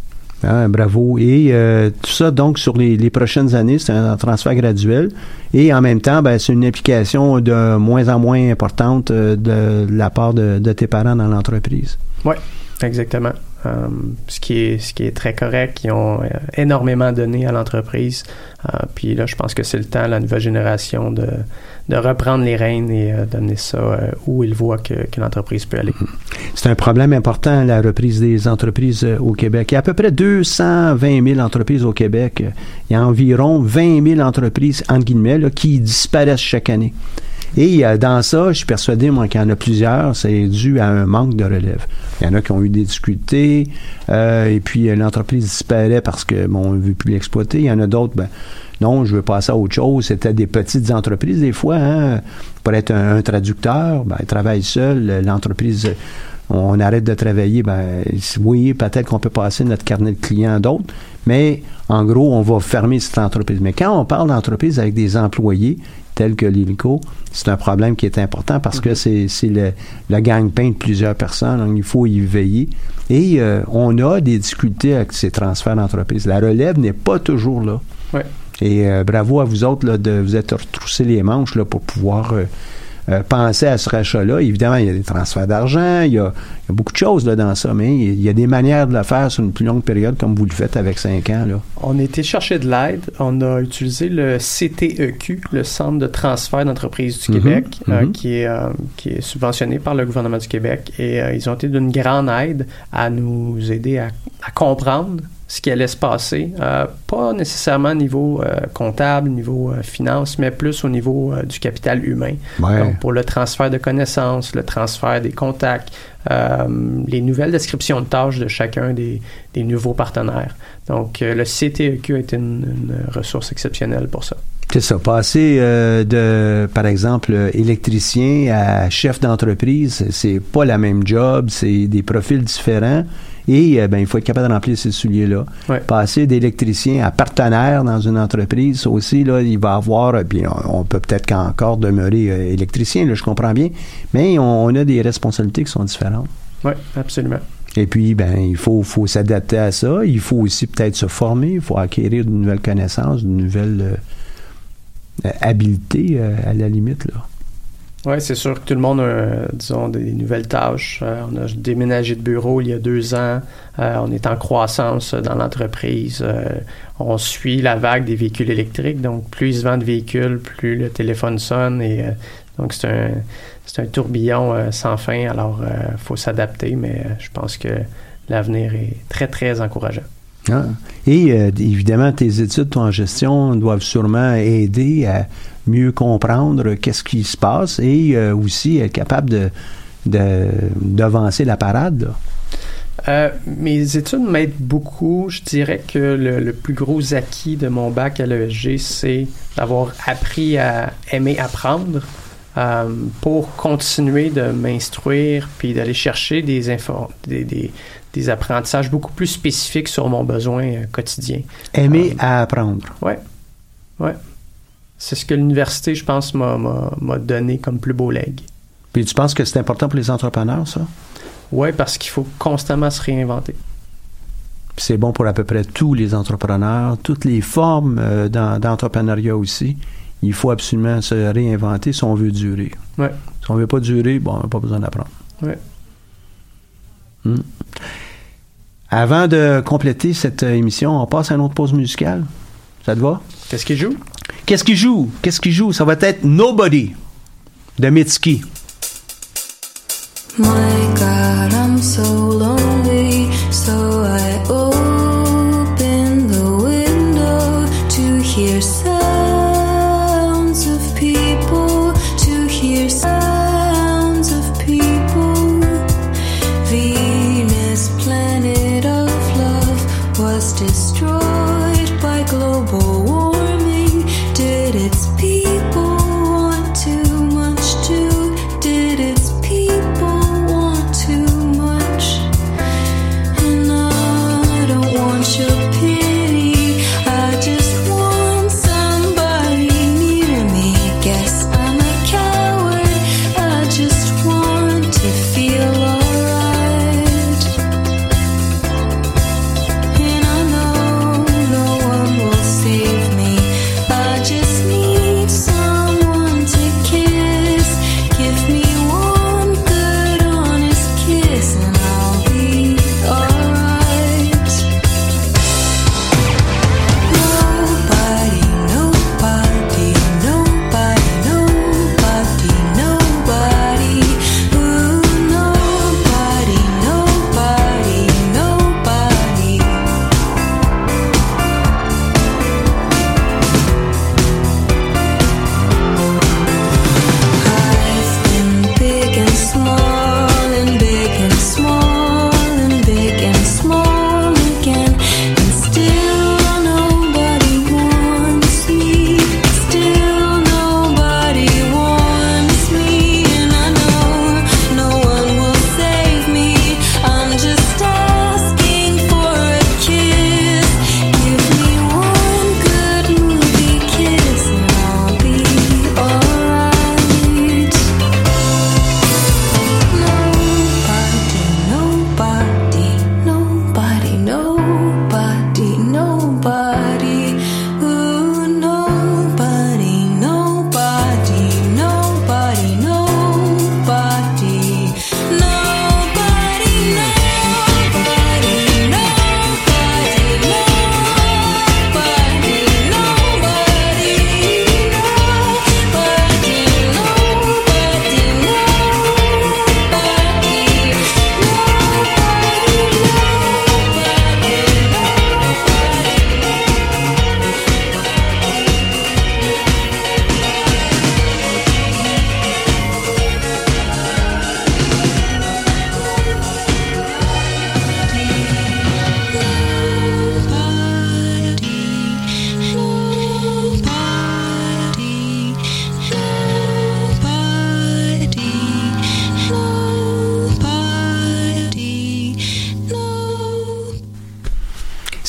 [SPEAKER 1] Ah, bravo. Et euh, tout ça, donc, sur les, les prochaines années, c'est un transfert graduel. Et en même temps, ben, c'est une implication de moins en moins importante euh, de, la part de, de tes parents dans l'entreprise.
[SPEAKER 2] Oui, exactement. Um, ce, qui est, ce qui est très correct. Ils ont euh, énormément donné à l'entreprise. Euh, puis là, je pense que c'est le temps la nouvelle génération de, de reprendre les rênes et euh, d'amener ça euh, où ils voient que, que l'entreprise peut aller.
[SPEAKER 1] C'est un problème important, la reprise des entreprises euh, au Québec. Il y a à peu près 220 000 entreprises au Québec. Il y a environ 20 000 entreprises, entre guillemets, là, qui disparaissent chaque année. Et euh, dans ça, je suis persuadé, moi, qu'il y en a plusieurs, c'est dû à un manque de relève. Il y en a qui ont eu des difficultés, euh, et puis euh, l'entreprise disparaît parce que, bon, on ne veut plus l'exploiter. Il y en a d'autres, ben, non, je veux passer à autre chose. C'était des petites entreprises, des fois, hein. Pour être un, traducteur, ben, il travaille seul, l'entreprise on arrête de travailler, ben oui, peut-être qu'on peut passer notre carnet de clients à d'autres, mais en gros, on va fermer cette entreprise. Mais quand on parle d'entreprise avec des employés tels que l'ILCO, c'est un problème qui est important parce que c'est c'est le, le gagne-pain de plusieurs personnes, donc il faut y veiller. Et euh, on a des difficultés avec ces transferts d'entreprise. La relève n'est pas toujours là.
[SPEAKER 2] Ouais.
[SPEAKER 1] Et euh, bravo à vous autres là, de vous être retroussés les manches là, pour pouvoir euh, euh, penser à ce rachat-là. Évidemment, il y a des transferts d'argent, il y a, il y a beaucoup de choses là, dans ça, mais il y a des manières de le faire sur une plus longue période, comme vous le faites avec 5 ans. Là.
[SPEAKER 2] On a été chercher de l'aide. On a utilisé le CTEQ, le Centre de transfert d'entreprise du
[SPEAKER 1] Mhm,
[SPEAKER 2] Québec, euh,
[SPEAKER 1] mhm.
[SPEAKER 2] qui, est, euh, qui est subventionné par le gouvernement du Québec. Et euh, ils ont été d'une grande aide à nous aider à, à comprendre ce qui allait se passer. Euh, pas nécessairement au niveau euh, comptable, niveau euh, finance, mais plus au niveau euh, du capital humain.
[SPEAKER 1] Ouais.
[SPEAKER 2] Donc, pour le transfert de connaissances, le transfert des contacts, euh, les nouvelles descriptions de tâches de chacun des, des nouveaux partenaires. Donc, le CTEQ est une, une ressource exceptionnelle pour ça.
[SPEAKER 1] C'est ça. Passer euh, de, par exemple, électricien à chef d'entreprise, c'est pas la même job, c'est des profils différents. Et euh, ben, il faut être capable de remplir ces souliers-là.
[SPEAKER 2] Ouais.
[SPEAKER 1] Passer d'électricien à partenaire dans une entreprise, ça aussi, là, il va avoir, euh, puis on, on peut peut-être qu'encore demeurer euh, électricien, là, je comprends bien, mais on, on a des responsabilités qui sont différentes.
[SPEAKER 2] Oui, absolument.
[SPEAKER 1] Et puis, ben, il faut, faut s'adapter à ça. Il faut aussi peut-être se former. Il faut acquérir de nouvelles connaissances, de nouvelles euh, euh, habiletés, euh, à la limite, là.
[SPEAKER 2] Oui, c'est sûr que tout le monde a, disons, des nouvelles tâches. Euh, on a déménagé de bureau il y a deux ans. Euh, on est en croissance dans l'entreprise. Euh, on suit la vague des véhicules électriques. Donc, plus ils se vendent de véhicules, plus le téléphone sonne. Et donc, c'est un, un tourbillon sans fin. Alors, il faut s'adapter, mais je pense que l'avenir est très, très encourageant.
[SPEAKER 1] Ah. Et évidemment, tes études en gestion doivent sûrement aider à mieux comprendre qu'est-ce qui se passe et euh, aussi être capable de d'avancer la parade. là.
[SPEAKER 2] Euh, mes études m'aident beaucoup. Je dirais que le, le plus gros acquis de mon bac à l'ESG, c'est d'avoir appris à aimer apprendre euh, pour continuer de m'instruire puis d'aller chercher des, infos, des, des, des apprentissages beaucoup plus spécifiques sur mon besoin quotidien.
[SPEAKER 1] Aimer à apprendre.
[SPEAKER 2] Ouais. Ouais. C'est ce que l'université, je pense, m'a- donné comme plus beau legs.
[SPEAKER 1] Puis tu penses que c'est important pour les entrepreneurs, ça?
[SPEAKER 2] Ouais, parce qu'il faut constamment se réinventer.
[SPEAKER 1] Puis c'est bon pour à peu près tous les entrepreneurs, toutes les formes euh, d'en- d'entrepreneuriat aussi. Il faut absolument se réinventer si on veut durer.
[SPEAKER 2] Ouais.
[SPEAKER 1] Si on veut pas durer, bon, on n'a pas besoin d'apprendre.
[SPEAKER 2] Ouais.
[SPEAKER 1] Hmm. Avant de compléter cette euh, émission, on passe à une autre pause musicale. Ça te va?
[SPEAKER 2] Qu'est-ce qu'il joue?
[SPEAKER 1] Qu'est-ce qui joue? Qu'est-ce qui joue? Ça va être Nobody de Mitski.
[SPEAKER 4] My God, I'm so lonely,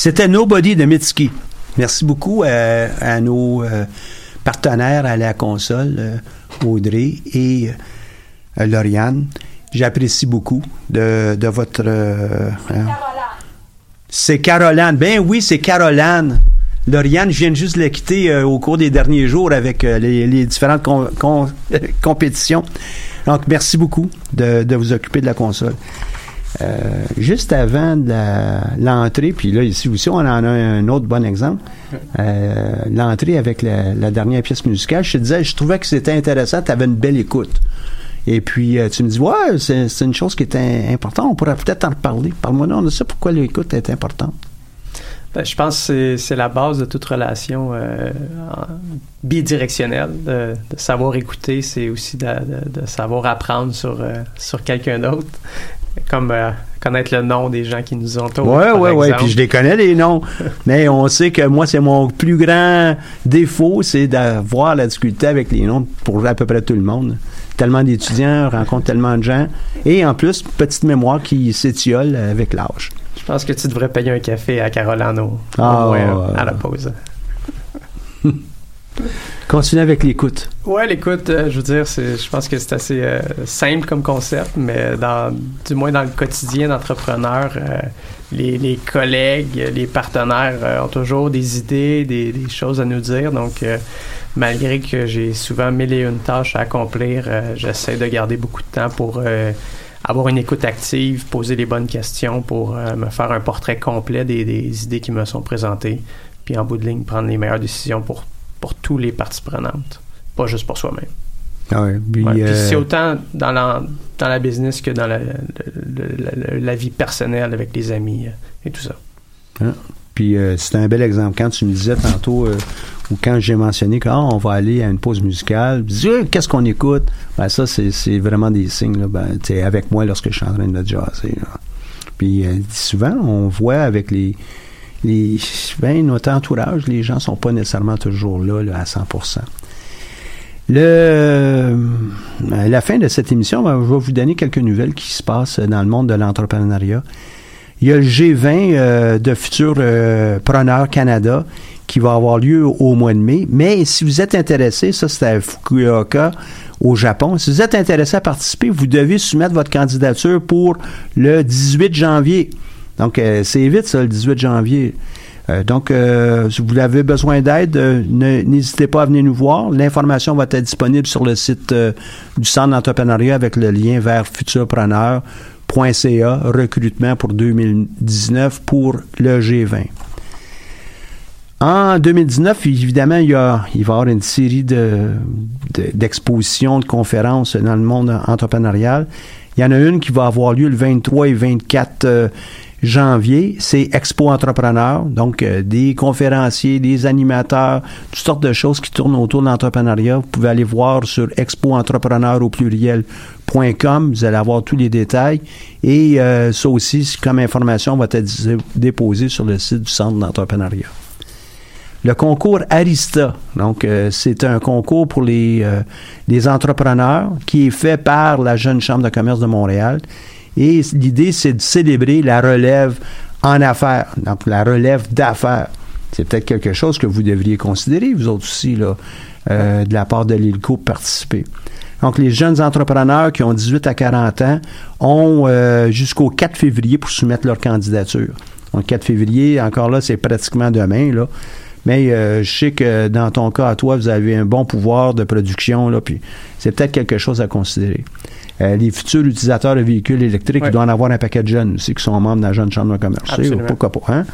[SPEAKER 1] C'était Nobody de Mitski. Merci beaucoup à, à nos euh, partenaires à la console, euh, Audrey et euh, Lauriane. J'apprécie beaucoup de, votre... euh, hein. C'est Caroline. Ben oui, c'est Caroline. Lauriane, je viens juste de la quitter euh, au cours des derniers jours avec euh, les, différentes com- com- [laughs] compétitions. Donc, merci beaucoup de vous occuper de la console. Euh, juste avant l'entrée, puis là, ici aussi, on en a un autre bon exemple. Euh, l'entrée avec la, dernière pièce musicale, je te disais, je trouvais que c'était intéressant, tu avais une belle écoute. Et puis, euh, tu me dis, ouais, c'est une chose qui est importante, on pourrait peut-être en reparler. Parle-moi donc de ça, pourquoi l'écoute est importante?
[SPEAKER 2] Ben, je pense que c'est- la base de toute relation bidirectionnelle. De, savoir écouter, c'est aussi de, savoir apprendre sur, sur quelqu'un d'autre. Comme euh, connaître le nom des gens qui nous entourent.
[SPEAKER 1] Ouais, ouais.
[SPEAKER 2] exemple.
[SPEAKER 1] Puis je les connais, les noms. [laughs] Mais on sait que moi, c'est mon plus grand défaut, c'est d'avoir la difficulté avec les noms pour à peu près tout le monde. Tellement d'étudiants, rencontre tellement de gens. Et en plus, petite mémoire qui s'étiole avec l'âge.
[SPEAKER 2] Je pense que tu devrais payer un café à Caroline au, au
[SPEAKER 1] Ah,
[SPEAKER 2] moins, euh,
[SPEAKER 1] ouais.
[SPEAKER 2] à la pause.
[SPEAKER 1] Continue avec l'écoute.
[SPEAKER 2] Ouais, l'écoute, euh, je veux dire, je pense que c'est assez euh, simple comme concept, mais dans, du moins dans le quotidien d'entrepreneur, euh, les, collègues, les partenaires ont toujours des idées, des, choses à nous dire. Donc, malgré que j'ai souvent mille et une tâches à accomplir, j'essaie de garder beaucoup de temps pour avoir une écoute active, poser les bonnes questions pour me faire un portrait complet des, des idées qui me sont présentées, puis en bout de ligne, prendre les meilleures décisions pour, pour tous les parties prenantes pas juste pour soi-même.
[SPEAKER 1] Ah ouais, puis,
[SPEAKER 2] Ouais, puis
[SPEAKER 1] euh,
[SPEAKER 2] c'est autant dans la, dans la business que dans la, le- le- le- la vie personnelle avec les amis euh, et tout ça.
[SPEAKER 1] Puis euh, c'est un bel exemple. Quand tu me disais tantôt, euh, ou quand j'ai mentionné qu'on va aller à une pause musicale, qu'est-ce qu'on écoute? Ben, ça, c'est, vraiment des signes. Là. Ben, avec moi lorsque je suis en train de jazzer. là. Puis souvent, on voit avec les. Les ben, notre entourage, les gens sont pas nécessairement toujours là, à 100 le, euh, la fin de cette émission, ben, je vais vous donner quelques nouvelles qui se passent dans le monde de l'entrepreneuriat. Il y a le G20 euh, de futurs euh, preneurs Canada qui va avoir lieu au mois de mai. Mais si vous êtes intéressé, ça c'est à Fukuoka au Japon, si vous êtes intéressé à participer, vous devez soumettre votre candidature pour le 18 janvier. Donc euh, c'est vite ça, le 18 janvier. Euh, donc, euh, si vous avez besoin d'aide, n'hésitez pas à venir nous voir. L'information va être disponible sur le site du Centre d'entrepreneuriat avec le lien vers futurpreneur.ca, recrutement pour 2019 pour le G20. En 2019, évidemment, il, y a, il va y avoir une série de, de- d'expositions, de conférences dans le monde entrepreneurial. Il y en a une qui va avoir lieu le 23 et 24 euh, janvier. C'est Expo Entrepreneur. Donc, euh, des conférenciers, des animateurs, toutes sortes de choses qui tournent autour de l'entrepreneuriat. Vous pouvez aller voir sur expoentrepreneur au pluriel.com. Vous allez avoir tous les détails. Et euh, ça aussi, comme information, va être dé- déposé sur le site du Centre d'entrepreneuriat. Le concours Arista, donc euh, c'est un concours pour les, euh, les entrepreneurs qui est fait par la Jeune Chambre de commerce de Montréal. Et l'idée, c'est de célébrer la relève en affaires, donc la relève d'affaires. C'est peut-être quelque chose que vous devriez considérer, vous autres aussi, là, euh, de la part de l'ILCO, participer. Donc, les jeunes entrepreneurs qui ont 18 à 40 ans ont euh, jusqu'au 4 février pour soumettre leur candidature. Donc, 4 février, encore là, c'est pratiquement demain, là. Mais euh, je sais que dans ton cas, à toi, vous avez un bon pouvoir de production, là, puis c'est peut-être quelque chose à considérer. Euh, les futurs utilisateurs de véhicules électriques,
[SPEAKER 2] Ouais.
[SPEAKER 1] ils doivent en avoir un paquet de jeunes aussi qui sont membres de la Jeune Chambre de commerce. Pourquoi pas, hein?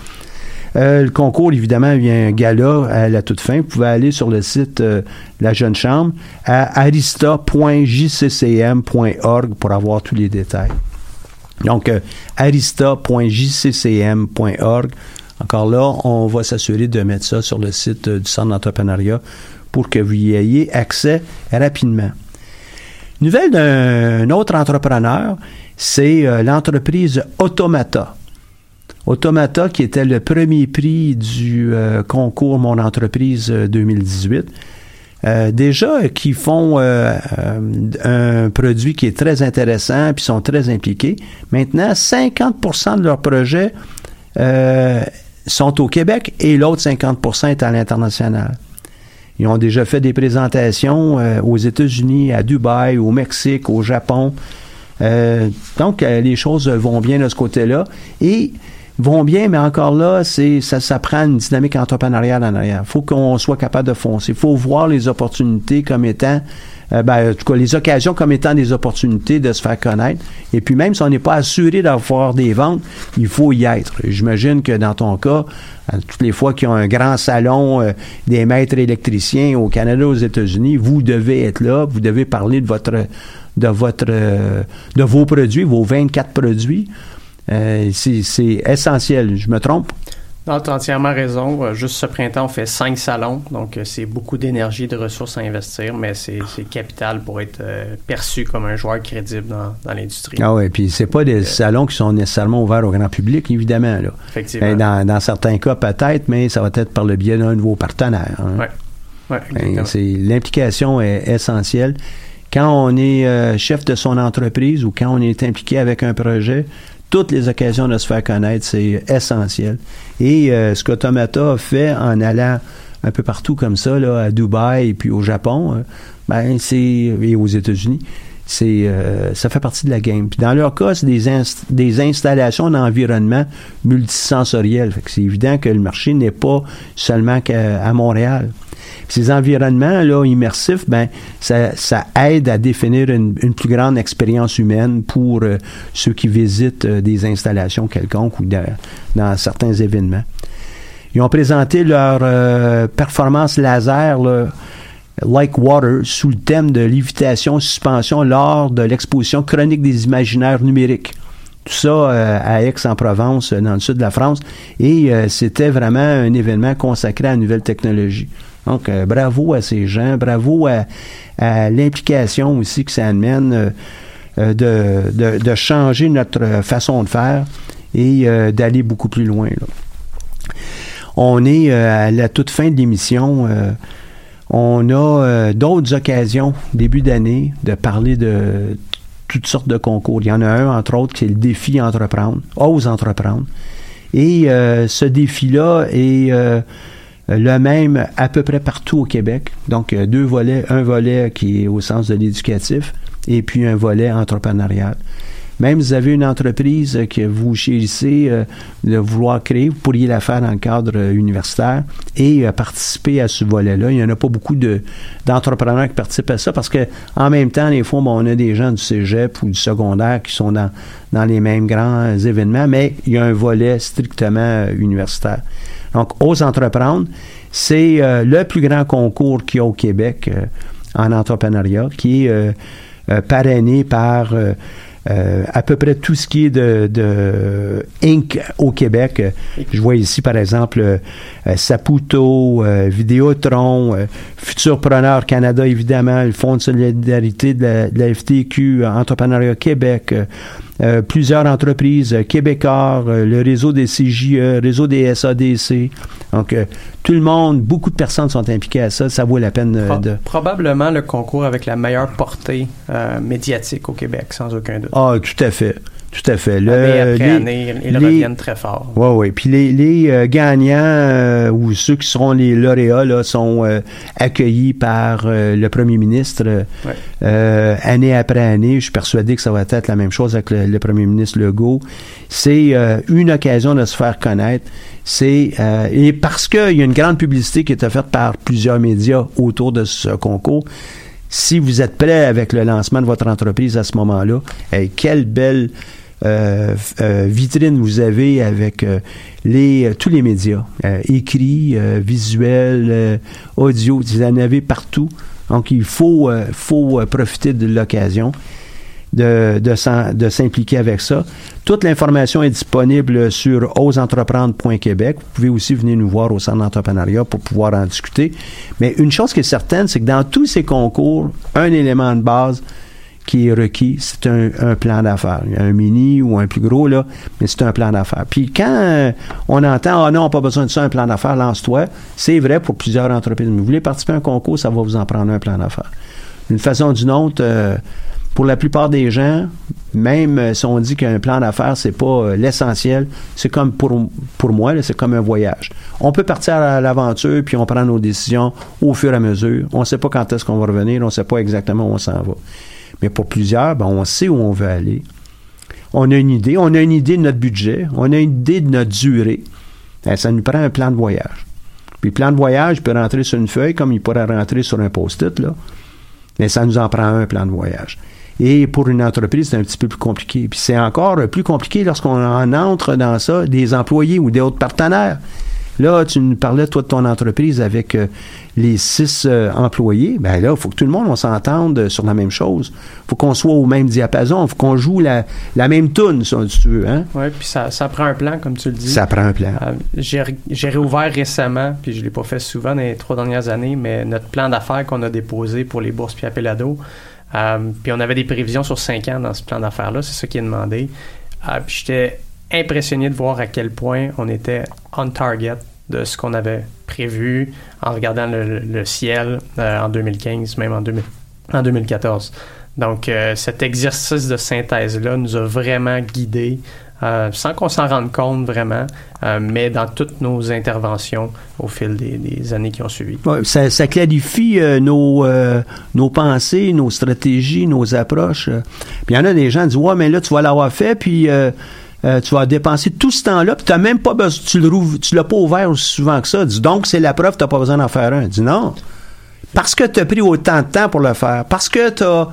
[SPEAKER 1] Euh, le concours, évidemment, il y a un gala à la toute fin. Vous pouvez aller sur le site euh, de la Jeune Chambre à arista.jccm.org pour avoir tous les détails. Donc, euh, arista.jccm.org. Encore là, on va s'assurer de mettre ça sur le site du Centre d'entrepreneuriat pour que vous y ayez accès rapidement. Nouvelle d'un autre entrepreneur, c'est euh, l'entreprise Automata. Automata, qui était le premier prix du euh, concours Mon entreprise euh, 2018. Euh, déjà, qui font un produit qui est très intéressant, puis sont très impliqués. Maintenant, 50% de leurs projets sont au Québec et l'autre 50% est à l'international. Ils ont déjà fait des présentations euh, aux États-Unis, à Dubaï, au Mexique, au Japon. Euh, donc, euh, les choses vont bien de ce côté-là. Et vont bien, mais encore là, c'est ça, ça prend une dynamique entrepreneuriale en arrière. Il faut qu'on soit capable de foncer. Il faut voir les opportunités comme étant, euh, ben, en tout cas, les occasions comme étant des opportunités de se faire connaître. Et puis même si on n'est pas assuré d'avoir des ventes, il faut y être. J'imagine que dans ton cas, euh, toutes les fois qu'il y a un grand salon euh, des maîtres électriciens au Canada, aux États-Unis, vous devez être là, vous devez parler de votre de votre de vos produits, vos 24 produits. Euh, c'est essentiel. Je me trompe?
[SPEAKER 2] Non, tu as entièrement raison. Euh, Juste ce printemps, on fait cinq salons, donc euh, c'est beaucoup d'énergie de ressources à investir, mais c'est capital pour être euh, perçu comme un joueur crédible dans, dans l'industrie.
[SPEAKER 1] Ah oui, puis c'est pas des salons qui sont nécessairement ouverts au grand public, évidemment. Là.
[SPEAKER 2] Effectivement.
[SPEAKER 1] Ben, dans, dans certains cas, peut-être, mais ça va être par le biais d'un de vos partenaires. hein.
[SPEAKER 2] Ouais,
[SPEAKER 1] c'est L'implication est essentielle. Quand on est euh, chef de son entreprise ou quand on est impliqué avec un projet, toutes les occasions de se faire connaître, c'est essentiel. Et euh, ce qu'Automata fait en allant un peu partout comme ça, là, à Dubaï et puis au Japon, euh, ben c'est et aux États-Unis, c'est euh, ça fait partie de la game. Puis dans leur cas, c'est des, inst- des installations d'environnement multisensoriel. C'est évident que le marché n'est pas seulement qu'à à Montréal. Ces environnements là immersifs, ben ça, aide à définir une, plus grande expérience humaine pour euh, ceux qui visitent euh, des installations quelconques ou dans- certains événements. Ils ont présenté leur euh, performance laser Like Water sous le thème de lévitation suspension lors de l'exposition chronique des imaginaires numériques. Tout ça à Aix-en-Provence, dans le sud de la France. Et c'était vraiment un événement consacré à la nouvelle technologie. Donc, euh, bravo à ces gens, bravo à, à l'implication aussi que ça amène euh, euh, de, de, de changer notre façon de faire et euh, d'aller beaucoup plus loin. là. On est euh, à la toute fin de l'émission. on a d'autres occasions, début d'année, de parler de toutes sortes de concours. Il y en a un, entre autres, qui est le défi entreprendre, ose entreprendre. Et ce défi-là est le même à peu près partout au Québec. Donc, euh, deux volets, un volet qui est au sens de l'éducatif et puis un volet entrepreneurial. Même si vous avez une entreprise euh, que vous chérissez euh, de vouloir créer, vous pourriez la faire dans le cadre euh, universitaire et euh, participer à ce volet-là. Il n'y en a pas beaucoup de, d'entrepreneurs qui participent à ça parce que en même temps, des fois, on a des gens du cégep ou du secondaire qui sont dans, dans les mêmes grands euh, événements, mais il y a un volet strictement euh, universitaire. Donc, Ose entreprendre, c'est euh, le plus grand concours qu'il y a au Québec euh, en entrepreneuriat, qui est euh, euh, parrainé par euh, à peu près tout ce qui est de, de Inc. au Québec. Je vois ici, par exemple, Saputo, Vidéotron, Futurpreneur Canada, évidemment, le Fonds de solidarité de la, de la FTQ, Entrepreneuriat Québec, euh, plusieurs entreprises, euh, Québécois, euh, le réseau des CJE, réseau des SADC. Donc, tout le monde, beaucoup de personnes sont impliquées à ça. Ça vaut la peine
[SPEAKER 2] Pro-
[SPEAKER 1] de...
[SPEAKER 2] Probablement le concours avec la meilleure portée médiatique au Québec, sans aucun doute.
[SPEAKER 1] Ah, tout à fait. Tout à fait. Le-
[SPEAKER 2] année après
[SPEAKER 1] les-
[SPEAKER 2] année, ils
[SPEAKER 1] les-
[SPEAKER 2] reviennent très fort.
[SPEAKER 1] Oui, oui. Puis les, les euh, gagnants euh, ou ceux qui seront les lauréats là, sont euh, accueillis par le premier ministre
[SPEAKER 2] Ouais.
[SPEAKER 1] année après année. Je suis persuadé que ça va être la même chose avec le, le premier ministre Legault. C'est une occasion de se faire connaître. C'est et parce qu'il y a une grande publicité qui est faite par plusieurs médias autour de ce concours. Si vous êtes prêt avec le lancement de votre entreprise à ce moment-là, eh, quelle belle vitrine vous avez avec euh, euh, tous les médias, euh, écrits, euh, visuels, euh, audio, vous en avez partout. Donc, il faut, euh, euh, profiter de l'occasion de, de, s'impliquer avec ça. Toute l'information est disponible sur oseentreprendre.québec. Vous pouvez aussi venir nous voir au centre d'entrepreneuriat pour pouvoir en discuter. Mais une chose qui est certaine, c'est que dans tous ces concours, un élément de base qui est requis, c'est un, plan d'affaires. Un mini ou un plus gros, là, mais c'est un plan d'affaires. Puis quand euh, on entend, ah non, pas besoin de ça, un plan d'affaires, lance-toi, c'est vrai pour plusieurs entreprises. Vous voulez participer à un concours, ça va vous en prendre un plan d'affaires. D'une façon ou d'une autre, euh, pour la plupart des gens, même euh, si on dit qu'un plan d'affaires, c'est pas l'essentiel, c'est comme pour, pour moi, c'est comme un voyage. On peut partir à l'aventure, puis on prend nos décisions au fur et à mesure. On sait pas quand est-ce qu'on va revenir, on sait pas exactement où on s'en va. Mais pour plusieurs, ben, on sait où on veut aller. On a une idée, on a une idée de notre budget, on a une idée de notre durée. Ben, ça nous prend un plan de voyage. Puis le plan de voyage peut rentrer sur une feuille comme il pourrait rentrer sur un post-it, là. Mais ça nous en prend un plan de voyage. Et pour une entreprise, c'est un petit peu plus compliqué. Puis c'est encore plus compliqué lorsqu'on en entre dans ça des employés ou des autres partenaires. Là, tu nous parlais, toi, de ton entreprise avec euh, les six euh, employés. Ben là, il faut que tout le monde, on s'entende sur la même chose. faut qu'on soit au même diapason. faut qu'on joue la, la même tune, si tu veux. Hein?
[SPEAKER 2] Oui, puis ça, ça prend un plan, comme tu le dis.
[SPEAKER 1] Ça prend un plan.
[SPEAKER 2] Euh, j'ai réouvert récemment, puis je l'ai pas fait souvent dans les trois dernières années, mais notre plan d'affaires qu'on a déposé pour les bourses puis appelado, euh, puis on avait des prévisions sur cinq ans dans ce plan d'affaires-là, c'est ça qui est demandé. Euh, j'étais impressionné de voir à quel point on était on target de ce qu'on avait prévu en regardant le, ciel euh, en 2015, même en, 2000 en 2014. Donc, euh, cet exercice de synthèse-là nous a vraiment guidés, euh, sans qu'on s'en rende compte vraiment, euh, mais dans toutes nos interventions au fil des, des années qui ont suivi.
[SPEAKER 1] Ça, ça clarifie euh, nos, euh, nos pensées, nos stratégies, nos approches. Puis il y en a des gens qui disent Ouais, mais là, tu vas l'avoir fait, puis euh, euh, tu vas dépenser tout ce temps-là, puis tu n'as même pas besoin, tu le rouvres- tu l'as pas ouvert aussi souvent que ça. Dis donc, c'est la preuve, tu n'as pas besoin d'en faire un. Dis non. Parce que tu as pris autant de temps pour le faire, parce que tu as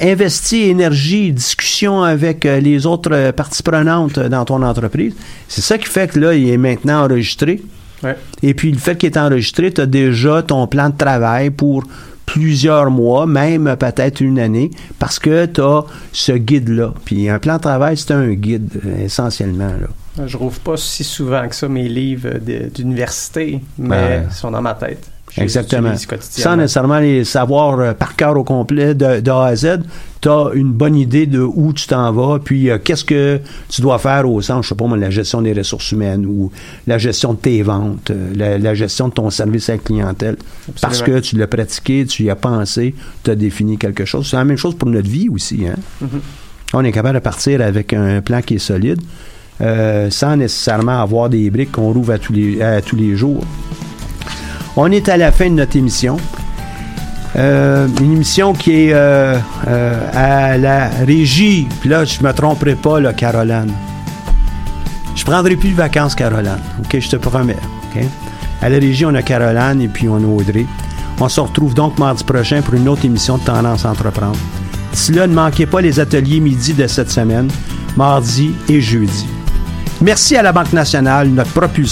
[SPEAKER 1] investi énergie, discussion avec euh, les autres euh, parties prenantes euh, dans ton entreprise, c'est ça qui fait que là, il est maintenant enregistré.
[SPEAKER 2] Ouais.
[SPEAKER 1] Et puis, le fait qu'il est enregistré, tu as déjà ton plan de travail pour plusieurs mois, même peut-être une année, parce que tu as ce guide-là. Puis, un plan de travail, c'est un guide, euh, essentiellement. Là.
[SPEAKER 2] Je rouvre pas si souvent que ça mes livres d'université, mais
[SPEAKER 1] Ouais.
[SPEAKER 2] ils sont dans ma tête.
[SPEAKER 1] Exactement. Sans nécessairement les savoir euh, par cœur au complet de, de A à Z, tu as une bonne idée de où tu t'en vas, puis euh, qu'est-ce que tu dois faire au sens, je sais pas moi, la gestion des ressources humaines ou la gestion de tes ventes, euh, la, la gestion de ton service à la clientèle. Parce que tu l'as pratiqué, tu y as pensé, tu as défini quelque chose. C'est la même chose pour notre vie aussi. Hein?
[SPEAKER 2] Mhm.
[SPEAKER 1] On est capable de partir avec un plan qui est solide, sans nécessairement avoir des briques qu'on rouvre à tous les, à tous les jours. On est à la fin de notre émission. Euh, une émission qui est euh, euh, à la régie. Puis là, je me tromperai pas, Caroline. Je prendrai plus de vacances, Caroline. OK, je te promets. À la régie, on a Caroline et puis on a Audrey. On se retrouve donc mardi prochain pour une autre émission de Tendance à Entreprendre. D'ici là, ne manquez pas les ateliers midi de cette semaine, mardi et jeudi. Merci à la Banque nationale, notre propulseur.